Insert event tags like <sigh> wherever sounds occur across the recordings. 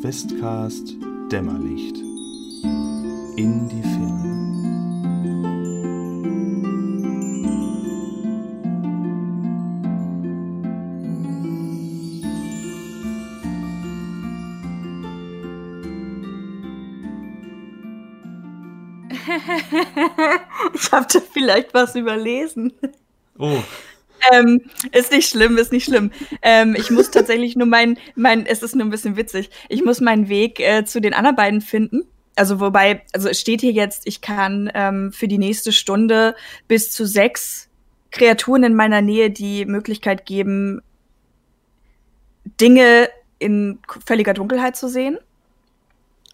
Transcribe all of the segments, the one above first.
Questcast Dämmerlicht in die Ferne. <laughs> ich habe da vielleicht was überlesen. Oh, Ähm, ist nicht schlimm, ist nicht schlimm. Ähm, ich muss tatsächlich nur mein, mein, es ist nur ein bisschen witzig. Ich muss meinen Weg äh, zu den anderen beiden finden. Also wobei, also es steht hier jetzt, ich kann ähm, für die nächste Stunde bis zu sechs Kreaturen in meiner Nähe die Möglichkeit geben, Dinge in völliger Dunkelheit zu sehen.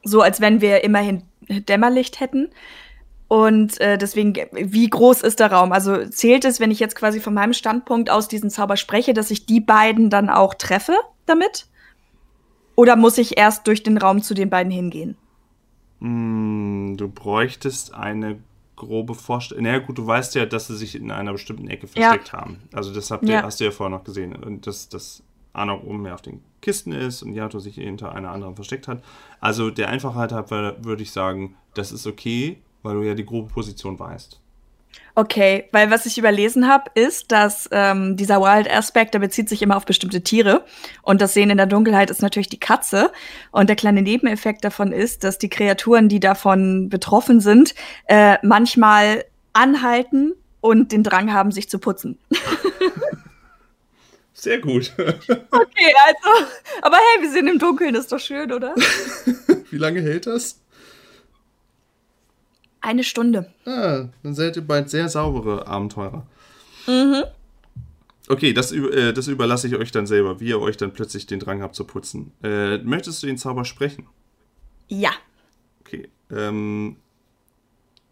So als wenn wir immerhin Dämmerlicht hätten. Und äh, deswegen, wie groß ist der Raum? Also zählt es, wenn ich jetzt quasi von meinem Standpunkt aus diesen Zauber spreche, dass ich die beiden dann auch treffe damit? Oder muss ich erst durch den Raum zu den beiden hingehen? Mm, du bräuchtest eine grobe Vorstellung. Naja, gut, du weißt ja, dass sie sich in einer bestimmten Ecke versteckt haben. Also, das habt ihr, Ja. hast du ja vorher noch gesehen. Und dass, dass Anok oben mehr auf den Kisten ist und Yato sich hinter einer anderen versteckt hat. Also, der Einfachheit halber würde ich sagen, das ist okay, weil du ja die grobe Position weißt. Okay, weil was ich überlesen habe, ist, dass ähm, dieser Wild Aspect, der bezieht sich immer auf bestimmte Tiere. Und das Sehen in der Dunkelheit ist natürlich die Katze. Und der kleine Nebeneffekt davon ist, dass die Kreaturen, die davon betroffen sind, äh, manchmal anhalten und den Drang haben, sich zu putzen. <laughs> Sehr gut. Okay, also, aber hey, wir sind im Dunkeln, ist doch schön, oder? <laughs> Wie lange hält das? Eine Stunde. Ah, dann seid ihr bald sehr saubere Abenteurer. Mhm. Okay, das, äh, das überlasse ich euch dann selber, wie ihr euch dann plötzlich den Drang habt zu putzen. Äh, möchtest du den Zauber sprechen? Ja. Okay. Ähm,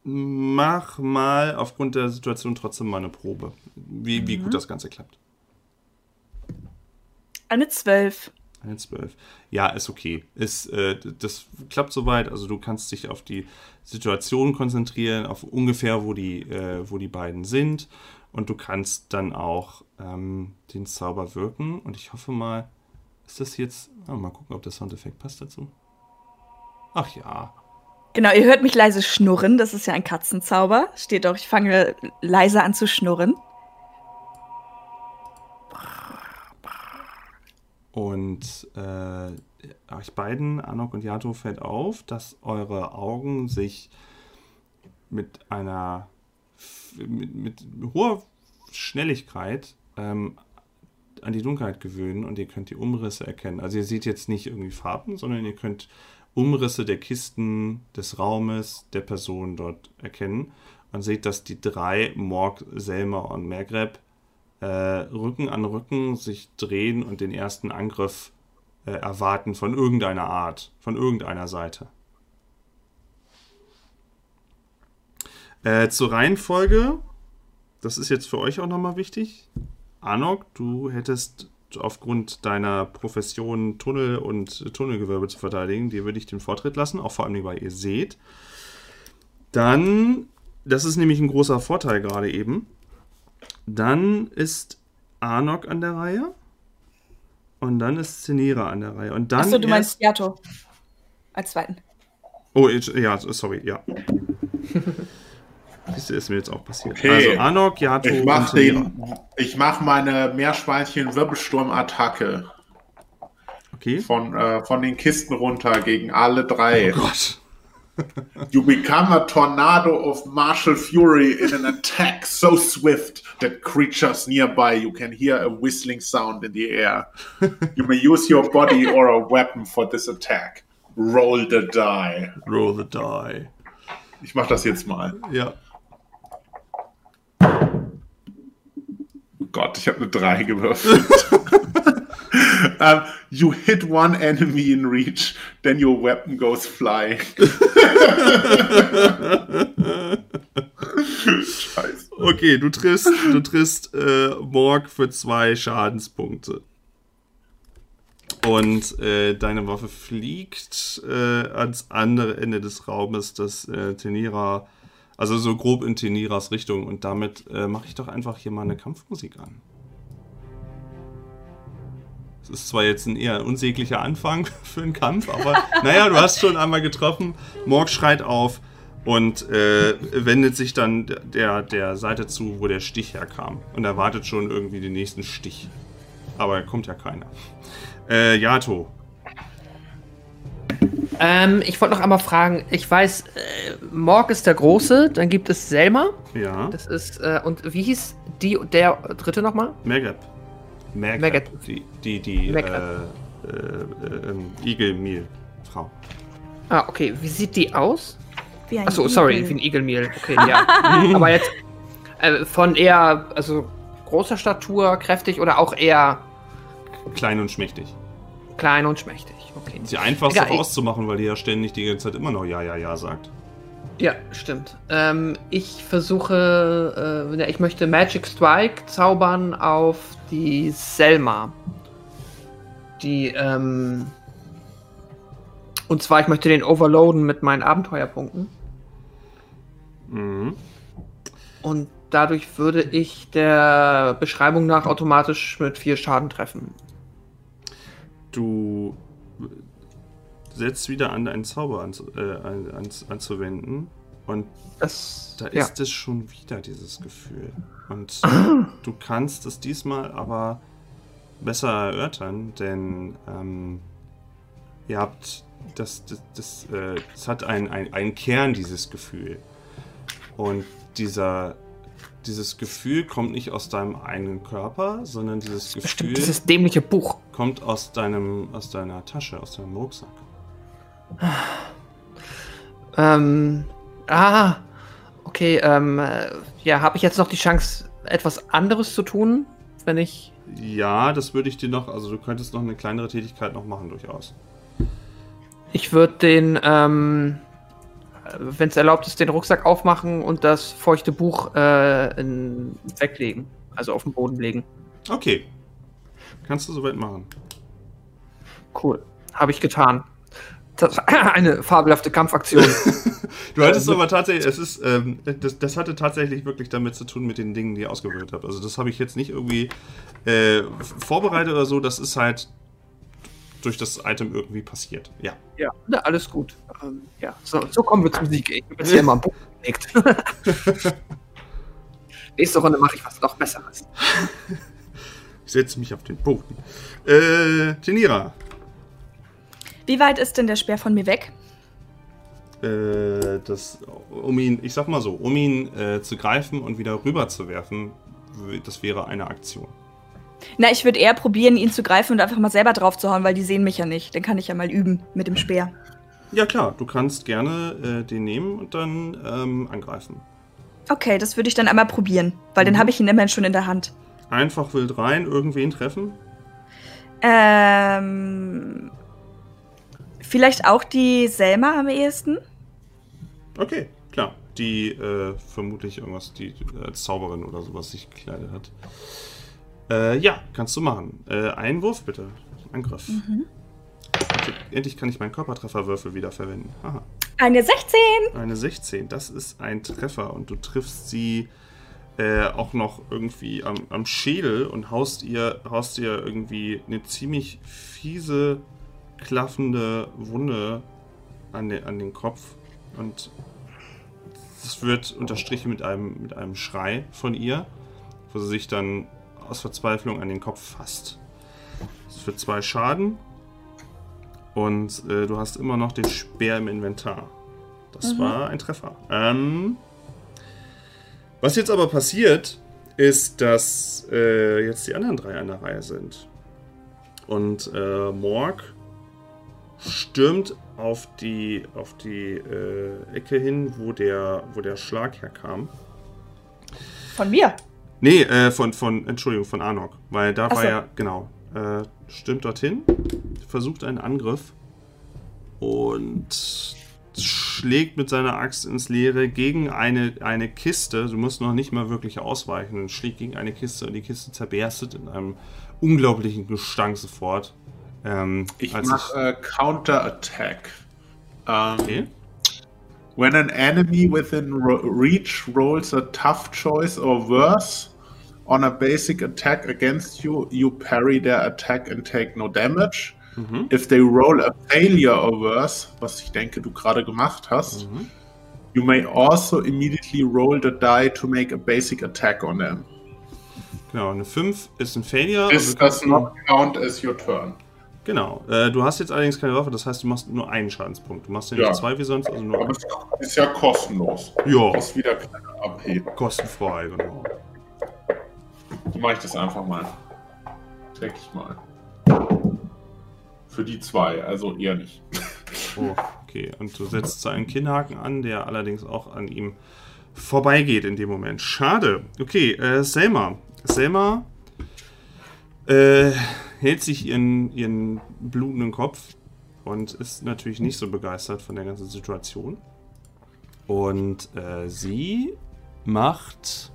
mach mal aufgrund der Situation trotzdem mal eine Probe, wie, wie gut das Ganze klappt. Eine Zwölf. Eine 12. Ja, ist okay. Ist, äh, das klappt soweit. Also du kannst dich auf die Situation konzentrieren, auf ungefähr, wo die, äh, wo die beiden sind. Und du kannst dann auch ähm, den Zauber wirken. Und ich hoffe mal, ist das jetzt. Ah, mal gucken, ob der Soundeffekt passt dazu. Ach ja. Genau, ihr hört mich leise schnurren. Das ist ja ein Katzenzauber. Steht doch, ich fange leise an zu schnurren. Und äh, euch beiden, Anok und Yato, fällt auf, dass eure Augen sich mit einer mit, mit hoher Schnelligkeit ähm, an die Dunkelheit gewöhnen und ihr könnt die Umrisse erkennen. Also ihr seht jetzt nicht irgendwie Farben, sondern ihr könnt Umrisse der Kisten, des Raumes, der Person dort erkennen und seht, dass die drei, Morg, Selma und Mergreb, äh, Rücken an Rücken sich drehen und den ersten Angriff äh, erwarten von irgendeiner Art, von irgendeiner Seite. Äh, zur Reihenfolge, das ist jetzt für euch auch nochmal wichtig. Anok, du hättest aufgrund deiner Profession Tunnel und Tunnelgewölbe zu verteidigen, dir würde ich den Vortritt lassen, auch vor allem, weil ihr seht. Dann, das ist nämlich ein großer Vorteil gerade eben. Dann ist Anok an der Reihe. Und dann ist Zenira an der Reihe. Und dann Achso, du meinst Yato. Als zweiten. Oh, ich- ja, sorry, ja. <laughs> Das ist mir jetzt auch passiert. Okay. Also Anok, Yato Ich und mach, Zenira. den, ich mach meine Meerschweinchen-Wirbelsturm-Attacke Okay. von, äh, von den Kisten runter gegen alle drei. Oh Gott. <laughs> You become a tornado of martial fury in an attack so swift that creatures nearby you can hear a whistling sound in the air. You may use your body <laughs> or a weapon for this attack. Roll the die. Roll the die. Ich mach das jetzt mal. Ja. Gott, ich habe eine 3 gewürfelt. <laughs> <laughs> um, you hit one enemy in reach, then your weapon goes flying. <laughs> Scheiße. Okay, du triffst, du triffst äh, Morg für zwei Schadenspunkte. Und äh, deine Waffe fliegt äh, ans andere Ende des Raumes, das äh, Tenira, also so grob in Teniras Richtung. Und damit äh, mache ich doch einfach hier mal eine Kampfmusik an. Ist zwar jetzt ein eher unsäglicher Anfang <laughs> für einen Kampf, aber <laughs> naja, du hast schon einmal getroffen. Morg schreit auf und äh, wendet sich dann der, der Seite zu, wo der Stich herkam. Und erwartet schon irgendwie den nächsten Stich. Aber kommt ja keiner. Äh, Yato. Ähm, ich wollte noch einmal fragen, ich weiß, äh, Morg ist der Große, dann gibt es Selma. Ja. Das ist, äh, und wie hieß die, der dritte nochmal? Megap. Megap. Megap. Die, die, die Megap. äh, äh, ähm, Igel-Meal-Frau. Ah, okay. Wie sieht die aus? Wie ein Achso, sorry, Igel. wie ein Igelmehl. Okay, ja. <laughs> Aber jetzt äh, von eher, also großer Statur, kräftig oder auch eher Klein und schmächtig. klein und schmächtig. Okay. Ist die einfachste Egal, ich- auszumachen, weil die ja ständig die ganze Zeit immer noch Ja, Ja, Ja sagt. Ja, stimmt. Ähm, ich versuche, äh, ich möchte Magic Strike zaubern auf die Selma. Die, ähm, und zwar, ich möchte den overloaden mit meinen Abenteuerpunkten. Mhm. Und dadurch würde ich der Beschreibung nach automatisch mit vier Schaden treffen. Du setzt wieder an, deinen Zauber an, äh, an, an, anzuwenden und Das, da ja. ist es schon wieder dieses Gefühl. Und <clears throat> du kannst es diesmal aber besser erörtern, denn ähm, ihr habt das, das, das, äh, es hat einen ein Kern, dieses Gefühl. Und dieser, dieses Gefühl kommt nicht aus deinem eigenen Körper, sondern dieses Gefühl Bestimmt dieses dämliche Buch. kommt aus deinem, aus deiner Tasche, aus deinem Rucksack. Ähm, ah, okay, ähm, äh, ja, habe ich jetzt noch die Chance, etwas anderes zu tun, wenn ich. Ja, das würde ich dir noch, also du könntest noch eine kleinere Tätigkeit noch machen, durchaus. Ich würde den, ähm, wenn es erlaubt ist, den Rucksack aufmachen und das feuchte Buch äh, in, weglegen. Also auf den Boden legen. Okay. Kannst du soweit machen. Cool. Habe ich getan. Das <laughs> eine fabelhafte Kampfaktion. <laughs> Du hattest aber tatsächlich, es ist, ähm, das, das hatte tatsächlich wirklich damit zu tun mit den Dingen, die ihr ausgewählt habt. Also das habe ich jetzt nicht irgendwie äh, vorbereitet oder so, das ist halt durch das Item irgendwie passiert. Ja. ja, na, alles gut. Ähm, ja, so, so kommen wir zum Sieg. Ich habe jetzt hier mal ein Buch gelegt. <laughs> Nächste Runde mache ich was noch Besseres. Ich setze mich auf den Boden. Äh, Tenira. Wie weit ist denn der Speer von mir weg? Äh, das, um ihn, ich sag mal so, um ihn äh, zu greifen und wieder rüber zu werfen, das wäre eine Aktion. Na, ich würde eher probieren, ihn zu greifen und einfach mal selber drauf zu hauen, weil die sehen mich ja nicht. Dann kann ich ja mal üben mit dem Speer. Ja klar, du kannst gerne äh, den nehmen und dann ähm, angreifen. Okay, das würde ich dann einmal probieren, weil dann Mhm. habe ich ihn immerhin schon in der Hand. Einfach wild rein, irgendwen treffen. Ähm. Vielleicht auch die Selma am ehesten? Okay, klar. Die äh, vermutlich irgendwas, die äh, als Zauberin oder sowas sich gekleidet hat. Äh, ja, kannst du machen. Äh, Einwurf bitte. Angriff. Okay, endlich kann ich meinen Körpertrefferwürfel wieder verwenden. Eine 16! Eine 16, das ist ein Treffer und du triffst sie äh, auch noch irgendwie am, am Schädel und haust ihr, haust ihr irgendwie eine ziemlich fiese, klaffende Wunde an, den an den Kopf und es wird unterstrichen mit einem, mit einem Schrei von ihr, wo sie sich dann aus Verzweiflung an den Kopf fasst. Das ist für zwei Schaden und äh, du hast immer noch den Speer im Inventar. Das war ein Treffer. Ähm, was jetzt aber passiert, ist, dass äh, jetzt die anderen drei an der Reihe sind. Und äh, Morg stürmt auf die, auf die äh, Ecke hin, wo der, wo der Schlag herkam. Von mir. Nee, äh, von, von, Entschuldigung, von Arnok. Weil da Ach war so. ja, genau, äh, stürmt dorthin, versucht einen Angriff und schlägt mit seiner Axt ins Leere gegen eine, eine Kiste. Du musst noch nicht mal wirklich ausweichen. Und schlägt gegen eine Kiste und die Kiste zerberstet in einem unglaublichen Gestank sofort. Ähm, Ich mache äh, Counter-Attack. Ähm, Okay. When an enemy within reach rolls a tough choice or worse on a basic attack against you, you parry their attack and take no damage. Mhm. If they roll a failure or worse, was ich denke, du gerade gemacht hast, Mhm. you may also immediately roll the die to make a basic attack on them. Genau, eine 5 ist ein Failure. This does not count as your turn. Genau. Äh, du hast jetzt allerdings keine Waffe, das heißt, du machst nur einen Schadenspunkt. Du machst ja Ja. nicht zwei wie sonst, also nur Aber einen. ist ja kostenlos. Ja, Kostet wieder kleine AP. kostenfrei, genau. Dann mache ich das einfach mal. Check ich mal. Für die zwei, also eher nicht. Oh, okay. Und du setzt seinen Kinnhaken an, der allerdings auch an ihm vorbeigeht in dem Moment. Schade. Okay, äh, Selma. Selma äh, hält sich ihren, ihren blutenden Kopf und ist natürlich nicht so begeistert von der ganzen Situation. Und äh, sie macht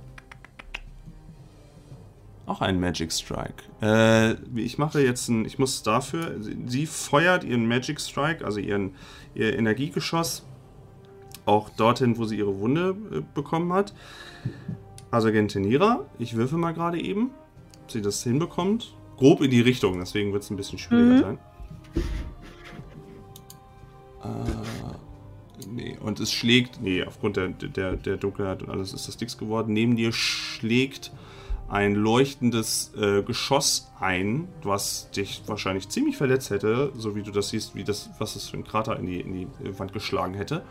auch einen Magic Strike. Äh, ich mache jetzt ein, ich muss dafür, sie, feuert ihren Magic Strike, also ihren, ihr Energiegeschoss, auch dorthin, wo sie ihre Wunde äh, bekommen hat. Also Gentenira, ich würfe mal gerade eben, ob sie das hinbekommt. Grob in die Richtung, deswegen wird es ein bisschen schwieriger Mhm. sein. Äh, nee, und es schlägt, nee, aufgrund der, der, der Dunkelheit und alles ist das nichts geworden. Neben dir schlägt ein leuchtendes äh, Geschoss ein, was dich wahrscheinlich ziemlich verletzt hätte, so wie du das siehst, wie das, was es für ein Krater in die, in die Wand geschlagen hätte.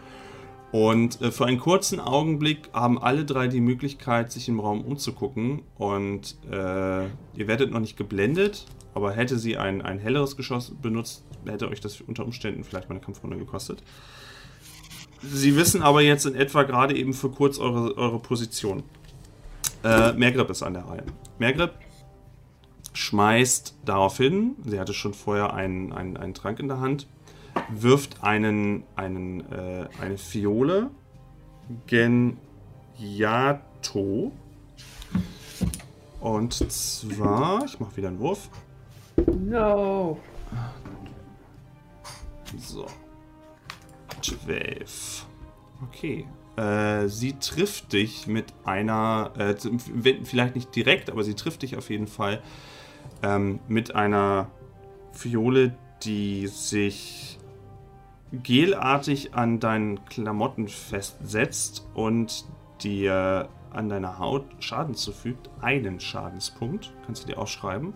Und äh, für einen kurzen Augenblick haben alle drei die Möglichkeit, sich im Raum umzugucken. Und äh, ihr werdet noch nicht geblendet, aber hätte sie ein, ein helleres Geschoss benutzt, hätte euch das unter Umständen vielleicht mal eine Kampfrunde gekostet. Sie wissen aber jetzt in etwa gerade eben für kurz eure, eure Position. Äh, Mergreb ist an der Reihe. Mergreb schmeißt darauf hin, sie hatte schon vorher einen, einen, einen Trank in der Hand, wirft einen, einen, äh, eine Fiole Genyato. Und zwar, ich mache wieder einen Wurf. No. So. 12. Okay. Äh, sie trifft dich mit einer, äh, vielleicht nicht direkt, aber sie trifft dich auf jeden Fall ähm, mit einer Fiole, die sich gelartig an deinen Klamotten festsetzt und dir an deiner Haut Schaden zufügt. Einen Schadenspunkt, kannst du dir aufschreiben.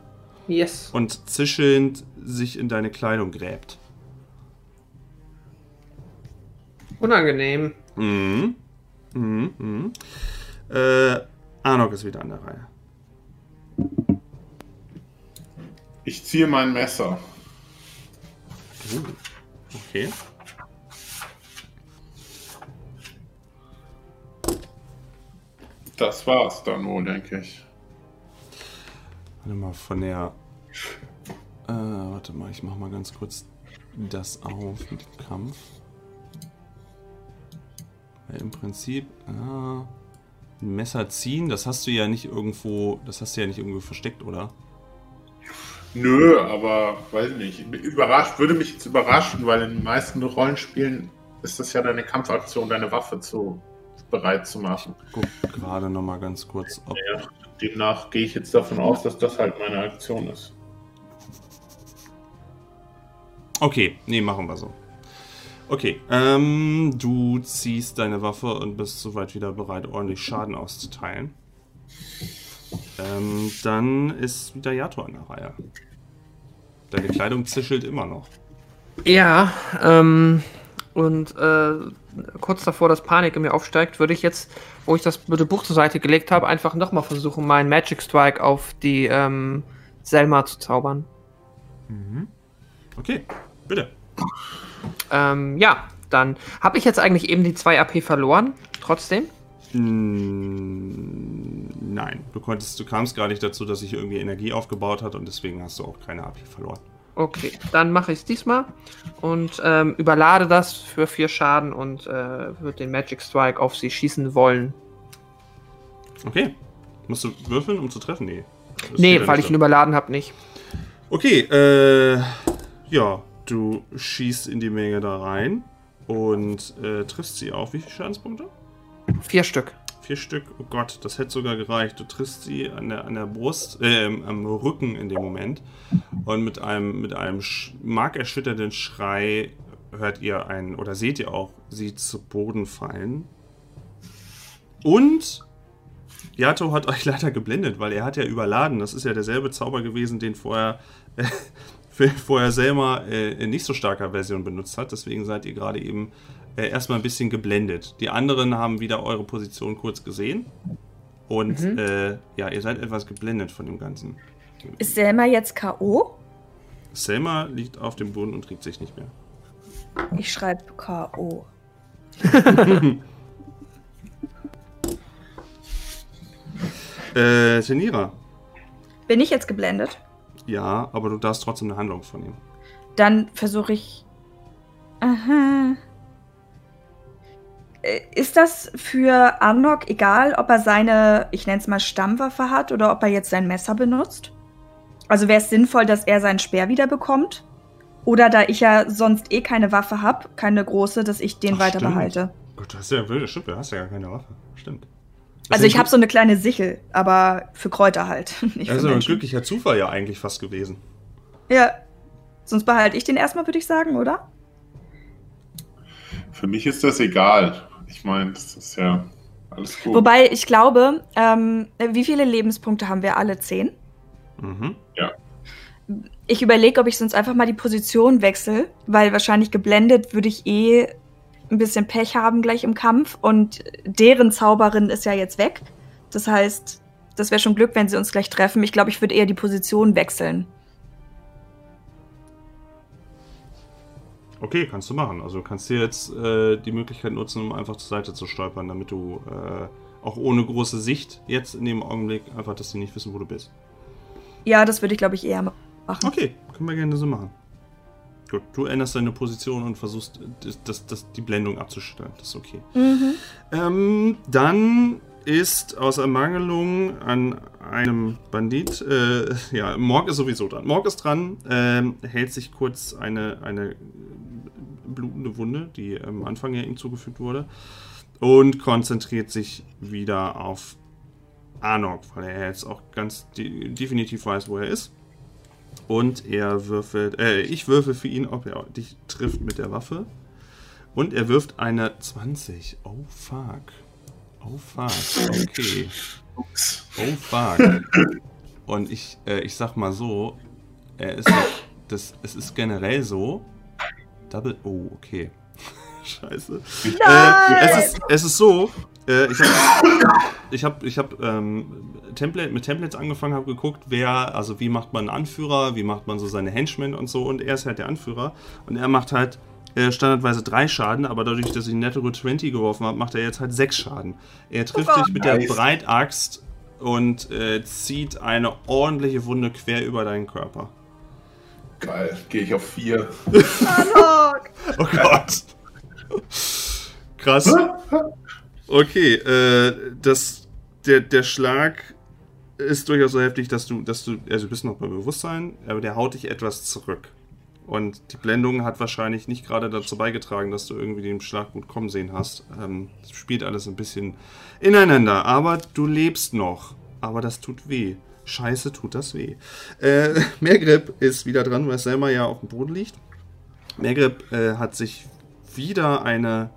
Yes. Und zischelnd sich in deine Kleidung gräbt. Unangenehm. Mhm. Mhm. Mhm. Äh, Arnok ist wieder an der Reihe. Ich ziehe mein Messer. Uh, okay. Das war's dann wohl, denke ich. Warte mal, von der. Äh, warte mal, ich mach mal ganz kurz das auf mit dem Kampf. Weil im Prinzip. Ah, ein Messer ziehen, das hast du ja nicht irgendwo. Das hast du ja nicht irgendwo versteckt, oder? Nö, aber weiß nicht. Überrascht, würde mich jetzt überraschen, weil in den meisten Rollenspielen ist das ja deine Kampfaktion, deine Waffe zu bereit zu machen. Guck gerade noch mal ganz kurz, ob. Ja, demnach gehe ich jetzt davon aus, dass das halt meine Aktion ist. Okay, nee, machen wir so. Okay, ähm, du ziehst deine Waffe und bist soweit wieder bereit, ordentlich Schaden auszuteilen. Ähm, dann ist wieder Yato an der Reihe. Deine Kleidung zischelt immer noch. Ja, ähm, und äh, kurz davor, dass Panik in mir aufsteigt, würde ich jetzt, wo ich das mit dem Buch zur Seite gelegt habe, einfach nochmal versuchen, meinen Magic Strike auf die ähm, Selma zu zaubern. Okay, bitte. Ähm, ja, dann habe ich jetzt eigentlich eben die 2 AP verloren, trotzdem. Mm, Nein, du konntest, du kamst gar nicht dazu, dass sich irgendwie Energie aufgebaut hat und deswegen hast du auch keine AP verloren. Okay, dann mache ich es diesmal und ähm, überlade das für 4 Schaden und äh, würde den Magic Strike auf sie schießen wollen. Okay. Musst du würfeln, um zu treffen? Nee. Das Nee, weil ich ihn überladen habe, nicht. Okay, äh, ja, du schießt in die Menge da rein und äh, triffst sie auch. Wie viele Schadenspunkte? Vier Stück. Vier Stück. Oh Gott, das hätte sogar gereicht. Du triffst sie an der, an der Brust, äh, am Rücken in dem Moment. Und mit einem, mit einem sch- markerschütternden Schrei hört ihr einen, oder seht ihr auch, sie zu Boden fallen. Und Yato hat euch leider geblendet, weil er hat ja überladen. Das ist ja derselbe Zauber gewesen, den vorher, äh, <laughs> vorher Selma äh, in nicht so starker Version benutzt hat. Deswegen seid ihr gerade eben äh, erstmal ein bisschen geblendet. Die anderen haben wieder eure Position kurz gesehen. Und äh, ja, ihr seid etwas geblendet von dem Ganzen. Ist Selma jetzt K.O.? Selma liegt auf dem Boden und regt sich nicht mehr. Ich schreibe K.O. <laughs> Äh, Tenira. Bin ich jetzt geblendet? Ja, aber du darfst trotzdem eine Handlung von ihm. Dann versuche ich. Aha. Äh, Ist das für Arnok egal, ob er seine, ich nenne es mal Stammwaffe hat oder ob er jetzt sein Messer benutzt? Also wäre es sinnvoll, dass er seinen Speer wieder bekommt? Oder da ich ja sonst eh keine Waffe habe, keine große, dass ich den Ach, weiter stimmt. behalte? Gott, du hast ja, stimmt, du hast ja gar keine Waffe. Stimmt. Also ich habe so eine kleine Sichel, aber für Kräuter halt. <laughs> Nicht Das ist für aber ein glücklicher Zufall ja eigentlich fast gewesen. Ja. Sonst behalte ich den erstmal, würde ich sagen, oder? Für mich ist das egal. Ich meine, das ist ja alles gut. Wobei ich glaube, ähm, wie viele Lebenspunkte haben wir alle? Zehn? Mhm. Ich überlege, ob ich sonst einfach mal die Position wechsle, weil wahrscheinlich geblendet würde ich eh ein bisschen Pech haben gleich im Kampf und deren Zauberin ist ja jetzt weg. Das heißt, das wäre schon Glück, wenn sie uns gleich treffen. Ich glaube, ich würde eher die Position wechseln. Okay, kannst du machen. Also du kannst dir jetzt äh, die Möglichkeit nutzen, um einfach zur Seite zu stolpern, damit du äh, auch ohne große Sicht jetzt in dem Augenblick einfach, dass sie nicht wissen, wo du bist. Ja, das würde ich, glaube ich, eher machen. Okay, können wir gerne so machen. Gut, du änderst deine Position und versuchst, das, das, das, die Blendung abzuschütteln. Das ist okay. Mhm. Ähm, dann ist aus Ermangelung an einem Bandit, äh, ja, Morg ist sowieso dran. Morg ist dran, ähm, hält sich kurz eine, eine blutende Wunde, die am Anfang ja ihm zugefügt wurde, und konzentriert sich wieder auf Arnok, weil er jetzt auch ganz de definitiv weiß, wo er ist. Und er würfelt, äh, ich würfel für ihn, ob er dich trifft mit der Waffe. Und er wirft eine 20. Oh fuck. Oh fuck. Okay. Ups. Oh fuck. Und ich, äh, ich sag mal so, er ist das, es ist generell so. Double. Oh, okay. <laughs> Scheiße. Äh, es, ist, es ist so, äh, ich habe ich hab, ich hab, ähm, Template, mit Templates angefangen, habe geguckt, wer, also wie macht man einen Anführer, wie macht man so seine Henchmen und so. Und er ist halt der Anführer. Und er macht halt äh, standardweise drei Schaden, aber dadurch, dass ich Netto 20 geworfen habe, macht er jetzt halt sechs Schaden. Er trifft dich mit der Nice. Breitaxt und äh, zieht eine ordentliche Wunde quer über deinen Körper. Geil. Gehe ich auf vier. Arnok! <laughs> Oh Gott. Krass. Okay, äh, das, der, der Schlag ist durchaus so heftig, dass du, dass du, also du bist noch bei Bewusstsein, aber der haut dich etwas zurück. Und die Blendung hat wahrscheinlich nicht gerade dazu beigetragen, dass du irgendwie den Schlag gut kommen sehen hast. Ähm, das spielt alles ein bisschen ineinander, aber du lebst noch. Aber das tut weh. Scheiße, tut das weh. Äh, <laughs> Mergrip ist wieder dran, weil Selma ja auf dem Boden liegt. Mergrip äh, hat sich wieder eine.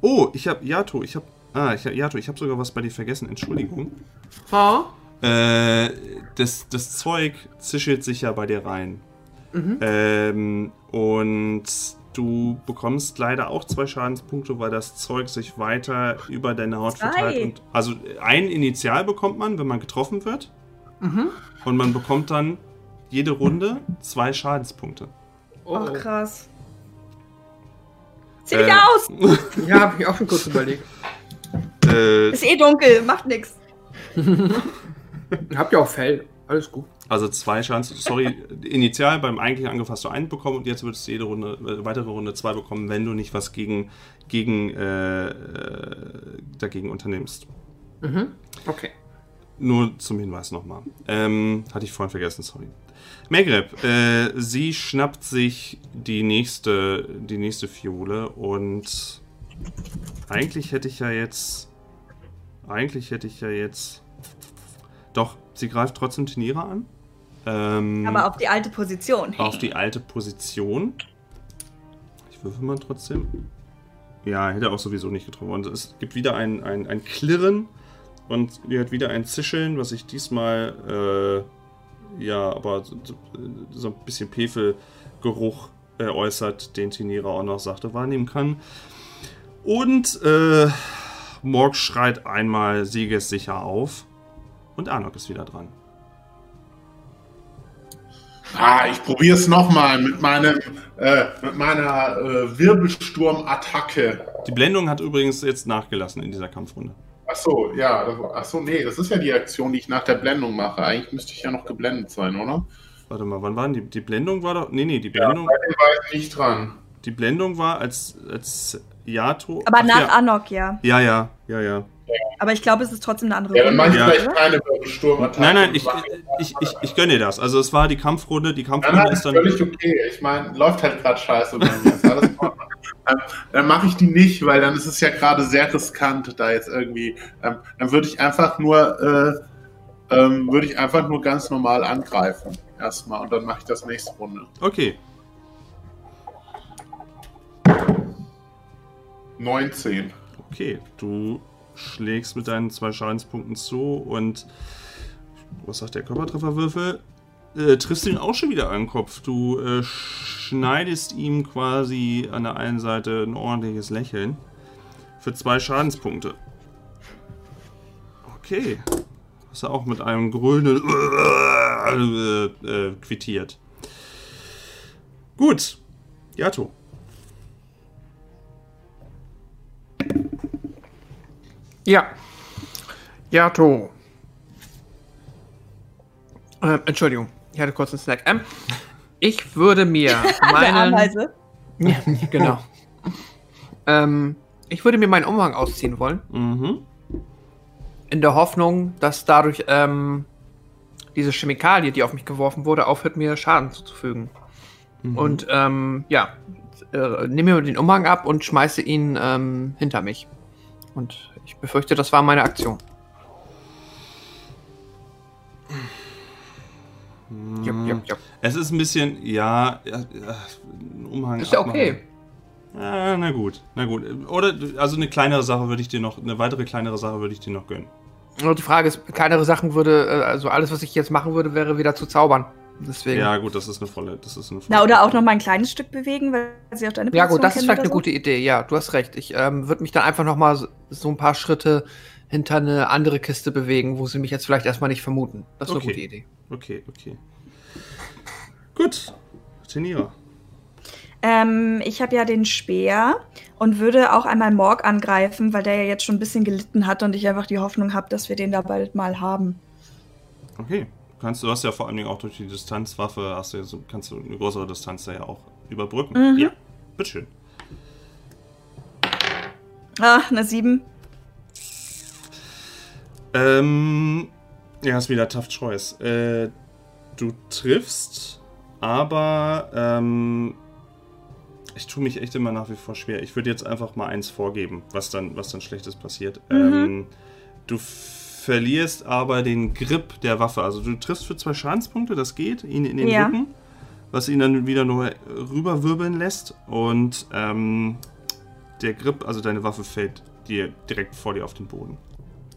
Oh, ich habe Yato, ich habe. Ah, ich hab, Yato, ich habe sogar was bei dir vergessen. Entschuldigung. Ha? Äh, das, das Zeug zischelt sich ja bei dir rein. Ähm, und du bekommst leider auch zwei Schadenspunkte, weil das Zeug sich weiter über deine Haut Zwei? verteilt. Und, also ein Initial bekommt man, wenn man getroffen wird. Mhm. Und man bekommt dann jede Runde zwei Schadenspunkte. Oh. Ach, krass. Zieh dich Äh. aus! <laughs> Ja, hab ich auch schon kurz überlegt. Äh, Ist eh dunkel, macht nix. <laughs> Habt ihr auch Fell? Alles gut. Also zwei Chancen. Sorry, initial beim eigentlichen Angriff hast du einen bekommen und jetzt würdest du jede Runde, äh, weitere Runde zwei bekommen, wenn du nicht was gegen, gegen äh, äh, dagegen unternimmst. Mhm. Okay. Nur zum Hinweis nochmal. Ähm, hatte ich vorhin vergessen, sorry. Megreb, äh, sie schnappt sich die nächste, die nächste Fiole und eigentlich hätte ich ja jetzt eigentlich hätte ich ja jetzt. Doch, sie greift trotzdem Tenira an. Ähm, Aber auf die alte Position. auf die alte Position. Ich würfel mal trotzdem. Ja, hätte auch sowieso nicht getroffen. Und es gibt wieder ein, ein, ein Klirren und ihr hört wieder ein Zischeln, was sich diesmal, äh, ja, aber so, so ein bisschen Pefelgeruch äh, äußert, den Tenira auch noch sagte, wahrnehmen kann. Und äh, Morg schreit einmal siegessicher auf und Anok ist wieder dran. Ah, ich probiere es nochmal mit, meinem, äh, mit meiner äh, Wirbelsturm-Attacke. Die Blendung hat übrigens jetzt nachgelassen in dieser Kampfrunde. Ach so, ja. Das, ach so, nee, das ist ja die Aktion, die ich nach der Blendung mache. Eigentlich müsste ich ja noch geblendet sein, oder? Warte mal, wann war denn die? Die Blendung war doch. Nee, nee, die Ja, Blendung, bei dem war ich nicht dran. die Blendung war als, als Yato. Aber Ach, nach ja. Anok, ja. ja, ja, ja, ja. Aber ich glaube, es ist trotzdem eine andere Ja, dann mache ich Ja. vielleicht keine Wirbelsturm-Attacke. Nein, nein, ich, Nein, ich, ich, ich gönne dir das. Also es war die Kampfrunde, die Kampfrunde nein, ist ist dann. völlig okay. Ich meine, läuft halt gerade scheiße bei mir. Ist alles in Ordnung. ähm, <laughs> dann mache ich die nicht, weil dann ist es ja gerade sehr riskant, da jetzt irgendwie. Ähm, dann würde ich einfach nur, äh, ähm, würde ich einfach nur ganz normal angreifen. Erstmal und dann mache ich das nächste Runde. Okay. 19. Okay, du schlägst mit deinen zwei Schadenspunkten zu und was sagt der Körpertrefferwürfel? Äh, triffst ihn auch schon wieder an den Kopf. Du äh, schneidest ihm quasi an der einen Seite ein ordentliches Lächeln für zwei Schadenspunkte. Okay. Hast du auch mit einem grünen <laughs> äh, äh, quittiert. Gut. Yato. Ja. Jato. Äh, Entschuldigung, ich hatte kurz einen Snack. Ähm, ich würde mir <laughs> meinen. Ja, genau. ähm, ich würde mir meinen Umhang ausziehen wollen, Mhm. in der Hoffnung, dass dadurch ähm, diese Chemikalie, die auf mich geworfen wurde, aufhört, mir Schaden zuzufügen. Mhm. Und ähm, ja, äh, nehme mir den Umhang ab und schmeiße ihn ähm, hinter mich. Und ich befürchte, das war meine Aktion. Jupp, jupp, jupp. Es ist ein bisschen, ja, ja, Umhang. Ist ja okay. Ja, na gut, na gut. Oder, also eine kleinere Sache würde ich dir noch, eine weitere kleinere Sache würde ich dir noch gönnen. Nur die Frage ist, kleinere Sachen würde, äh, also alles, was ich jetzt machen würde, wäre wieder zu zaubern. Deswegen. Ja, gut, das ist eine volle, das ist eine volle. Na, oder auch noch mal ein kleines Stück bewegen, weil sie auch deine Ja, Position gut, das ist vielleicht eine so. gute Idee. Ja, du hast recht. Ich ähm, würde mich dann einfach noch mal so, so ein paar Schritte hinter eine andere Kiste bewegen, wo sie mich jetzt vielleicht erstmal nicht vermuten. Das ist Okay. eine gute Idee. Okay, okay. Gut, Tenira. Ähm, ich habe ja den Speer und würde auch einmal Morg angreifen, weil der ja jetzt schon ein bisschen gelitten hat und ich einfach die Hoffnung habe, dass wir den da bald mal haben. Okay. Kannst, du hast ja vor allen Dingen auch durch die Distanzwaffe, hast du so, kannst du eine größere Distanz da ja auch überbrücken. Mhm. Ja, bitteschön. Ah, eine 7. Ähm, ja, ist wieder Tough Choice. Äh, du triffst, aber ähm, ich tue mich echt immer nach wie vor schwer. Ich würde jetzt einfach mal eins vorgeben, was dann, was dann Schlechtes passiert. Ähm, du verlierst aber den Grip der Waffe. Also du triffst für zwei Schadenspunkte, das geht, ihn in den Ja. Rücken, was ihn dann wieder nur rüberwirbeln lässt. Und ähm, der Grip, also deine Waffe, fällt dir direkt vor dir auf den Boden.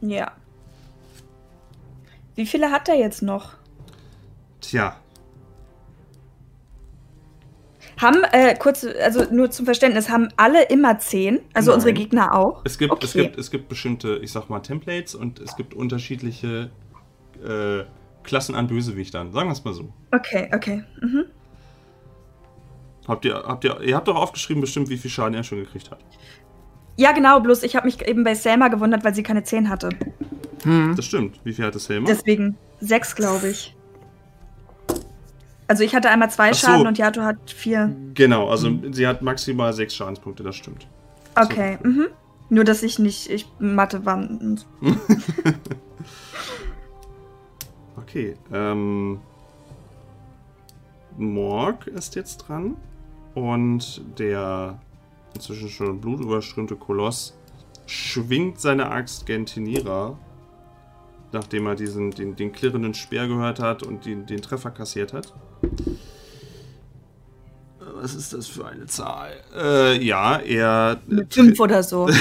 Ja. Wie viele hat er jetzt noch? Tja, Haben, äh, kurz, also nur zum Verständnis, haben alle immer 10? Also Nein. unsere Gegner auch? Es gibt, es, Okay. gibt, es gibt bestimmte, ich sag mal, Templates und es gibt unterschiedliche äh, Klassen an Bösewichtern. Sagen wir es mal so. Okay, okay. Mhm. Habt ihr, habt ihr, ihr habt doch aufgeschrieben bestimmt, wie viel Schaden er schon gekriegt hat. Ja, genau, bloß ich habe mich eben bei Selma gewundert, weil sie keine 10 hatte. Hm. Das stimmt. Wie viel hat es Helma? Deswegen 6, glaube ich. Also ich hatte einmal zwei so. Schaden und Yato hat vier. Genau, also sie hat maximal sechs Schadenspunkte, das stimmt. Okay, mhm. Nur, dass ich nicht, ich Mathe war. <laughs> Okay, ähm. Morg ist jetzt dran. Und der inzwischen schon blutüberströmte Koloss schwingt seine Axt gen Tenira, nachdem er diesen, den, den klirrenden Speer gehört hat und den, den Treffer kassiert hat. Was ist das für eine Zahl? Äh, ja, er. Fünf oder so. <laughs>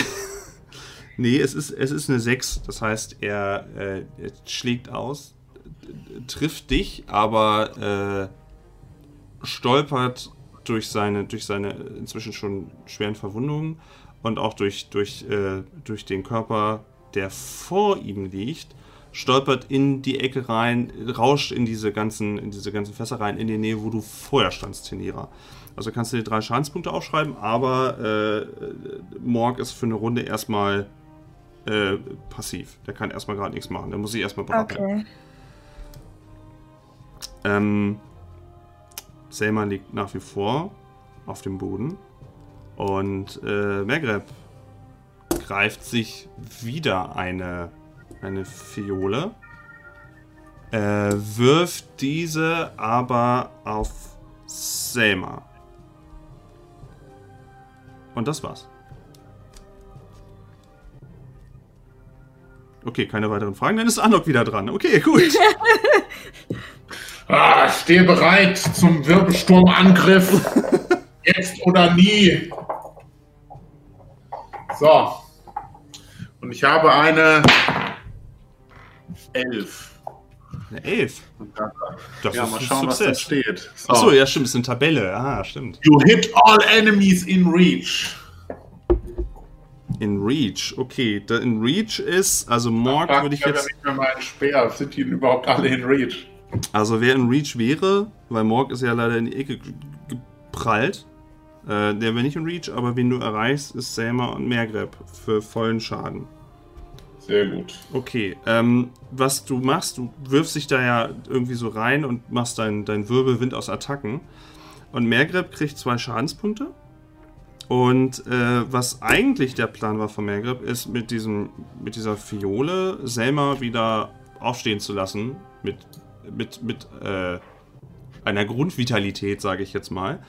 Nee, es ist, es ist eine 6. Das heißt, er, äh, er schlägt aus, trifft dich, aber äh, stolpert durch seine, durch seine inzwischen schon schweren Verwundungen und auch durch, durch, äh, durch den Körper, der vor ihm liegt, stolpert in die Ecke rein, rauscht in diese ganzen, in diese ganzen Fässer rein, in die Nähe, wo du vorher standst, Tenira. Also kannst du dir drei Schadenspunkte aufschreiben, aber äh, Morg ist für eine Runde erstmal äh, passiv. Der kann erstmal gerade nichts machen. Der muss sich erstmal berappeln. Okay. Ähm, Selma liegt nach wie vor auf dem Boden. Und äh, Megreb greift sich wieder eine, eine Fiole. Äh, wirft diese aber auf Selma. Und das war's. Okay, keine weiteren Fragen. Dann ist Anok wieder dran. Okay, gut. <laughs> Ah, stehe bereit zum Wirbelsturmangriff. Jetzt oder nie. So. Und ich habe eine Elf. Eine Elf. Das ja, ist mal ein schauen, was da Success. steht. So. Achso, ja, stimmt. Ist eine Tabelle. Ah, stimmt. You hit all enemies in reach. In Reach. Okay, da in Reach ist, also Morg würde ich ja jetzt. nicht mehr meinen Speer. Sind die überhaupt alle in reach? Also wer in Reach wäre, weil Morg ist ja leider in die Ecke ge- geprallt. Äh, der wäre nicht in Reach, aber wen du erreichst, ist Selma und Mergreb für vollen Schaden. Sehr gut. Okay, ähm, was du machst, du wirfst dich da ja irgendwie so rein und machst deinen dein Wirbelwind aus Attacken. Und Mergreb kriegt zwei Schadenspunkte. Und äh, was eigentlich der Plan war von Mergreb, ist mit, diesem, mit dieser Fiole Selma wieder aufstehen zu lassen. Mit, mit, mit äh, einer Grundvitalität, sage ich jetzt mal.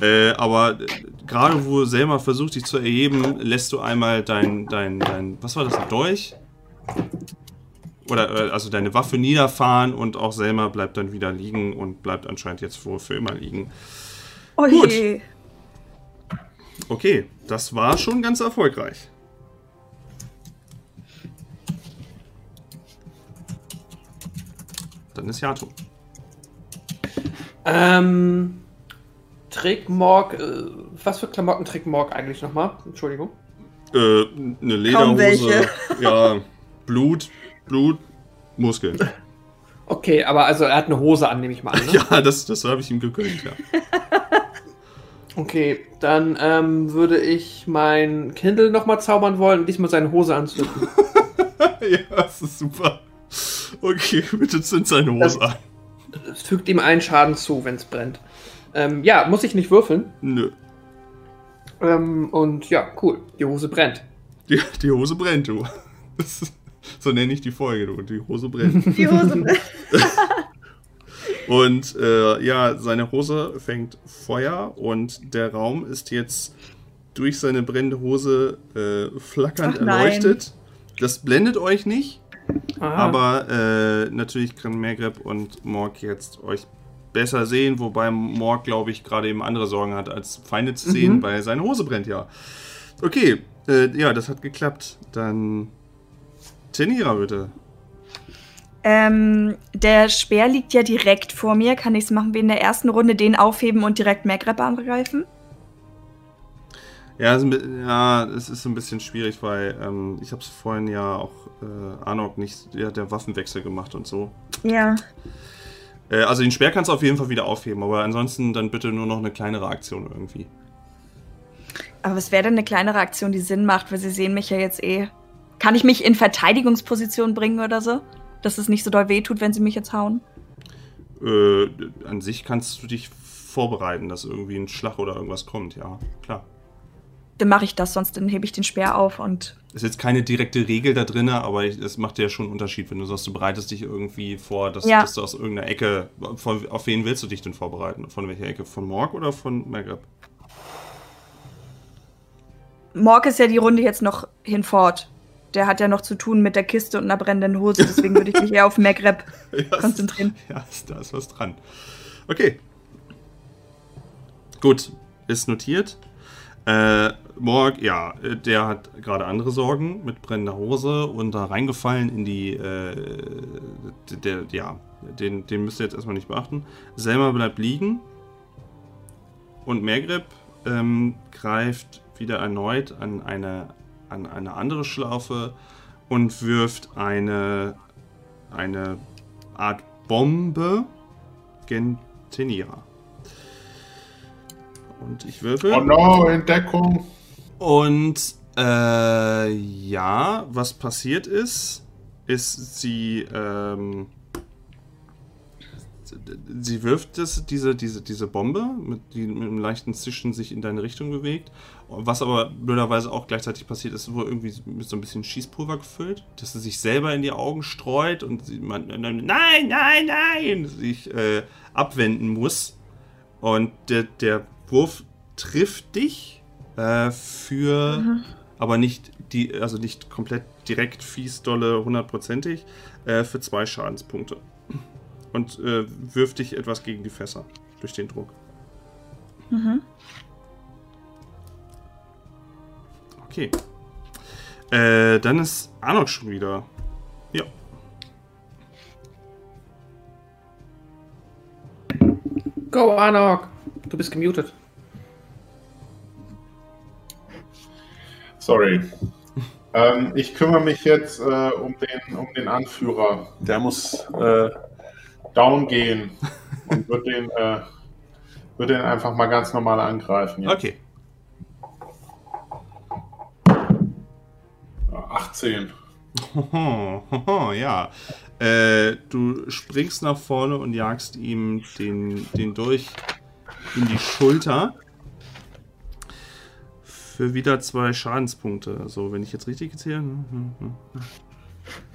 Äh, aber äh, gerade wo Selma versucht, dich zu erheben, lässt du einmal dein, dein, dein, was war das, ein Dolch? Oder, äh, also deine Waffe niederfahren und auch Selma bleibt dann wieder liegen und bleibt anscheinend jetzt wohl für immer liegen. Oh Gut. je. Okay, das war schon ganz erfolgreich. Dann ist Yato. Ähm, trägt Morg, äh, was für Klamotten trägt Morg eigentlich nochmal? Entschuldigung. Äh, eine Lederhose. <laughs> Ja, Blut, Blut, Muskeln. Okay, aber also er hat eine Hose an, nehme ich mal an. Ne? <laughs> Ja, das, das habe ich ihm gegönnt, ja. <laughs> Okay, dann ähm, würde ich mein Kindle nochmal zaubern wollen und diesmal seine Hose anzünden. ja, das ist super. Okay, bitte zünd seine Hose an. Es fügt ihm einen Schaden zu, wenn es brennt. Ähm, ja, muss ich nicht würfeln. Nö. Ähm, und ja, cool. Die Hose brennt. Die, die Hose brennt, du. Ist, so nenne ich die Folge, du. Die Hose brennt. <laughs> Die Hose. <laughs> Und äh, ja, seine Hose fängt Feuer und der Raum ist jetzt durch seine brennende Hose äh, flackernd Ach erleuchtet. Das blendet euch nicht, Aha. aber äh, natürlich kann Mergreb und Morg jetzt euch besser sehen, wobei Morg, glaube ich, gerade eben andere Sorgen hat, als Feinde zu sehen, Mhm. weil seine Hose brennt ja. Okay, äh, ja, das hat geklappt. Dann Tenira, bitte. ähm, der Speer liegt ja direkt vor mir. Kann ich es machen wie in der ersten Runde, den aufheben und direkt Magreb angreifen? Ja, es ist, ein bi- ja, ist ein bisschen schwierig, weil ähm, ich habe es vorhin ja auch äh, Arnok nicht, der hat der Waffenwechsel gemacht und so. Ja. Äh, also den Speer kannst du auf jeden Fall wieder aufheben, aber ansonsten dann bitte nur noch eine kleinere Aktion irgendwie. Aber was wäre denn eine kleinere Aktion, die Sinn macht? Weil sie sehen mich ja jetzt eh. Kann ich mich in Verteidigungsposition bringen oder so? Dass es nicht so doll wehtut, wenn sie mich jetzt hauen? Äh, an sich kannst du dich vorbereiten, dass irgendwie ein Schlag oder irgendwas kommt, ja, klar. Dann mache ich das, sonst dann hebe ich den Speer auf und. Ist jetzt keine direkte Regel da drin, aber es macht ja schon einen Unterschied, wenn du sagst, du bereitest dich irgendwie vor, dass, Ja. dass du aus irgendeiner Ecke, von, auf wen willst du dich denn vorbereiten? Von welcher Ecke? Von Morg oder von Maghreb? Morg ist ja die Runde jetzt noch hinfort. Der hat ja noch zu tun mit der Kiste und einer brennenden Hose, deswegen würde ich mich eher auf Magreb <laughs> Ja, konzentrieren. <laughs> Ja, da ist was dran. Okay. Gut, ist notiert. Äh, Morg, ja, der hat gerade andere Sorgen mit brennender Hose und da reingefallen in die, äh, der, ja, den, den müsst ihr jetzt erstmal nicht beachten. Selma bleibt liegen und Mergreb ähm, greift wieder erneut an eine, an eine andere Schlaufe und wirft eine, eine Art Bombe gen Tenira. Und ich würfel. Oh no, Entdeckung. Und äh, ja, was passiert ist, ist sie ähm, sie wirft das, diese, diese, diese Bombe, mit, die mit einem leichten Zischen sich in deine Richtung bewegt. Was aber blöderweise auch gleichzeitig passiert ist, wohl irgendwie mit so ein bisschen Schießpulver gefüllt, dass sie sich selber in die Augen streut und sie man, nein, nein, nein, sich äh, abwenden muss. Und der, der Wurf trifft dich äh, für, aber nicht die, also nicht komplett direkt fies, dolle, hundertprozentig, äh, für zwei Schadenspunkte. Und äh, wirft dich etwas gegen die Fässer durch den Druck. Mhm. Okay. Äh, dann ist Anok schon wieder. Ja. Go, Anok! Du bist gemutet. Sorry. ähm, ich kümmere mich jetzt äh, um, den, um den Anführer. Der muss äh, down gehen und wird den, äh, wird den einfach mal ganz normal angreifen. Ja. Okay. 18. Hoho, hoho, ja. Äh, du springst nach vorne und jagst ihm den, den Dolch in die Schulter. Für wieder zwei Schadenspunkte. Also, wenn ich jetzt richtig gezählt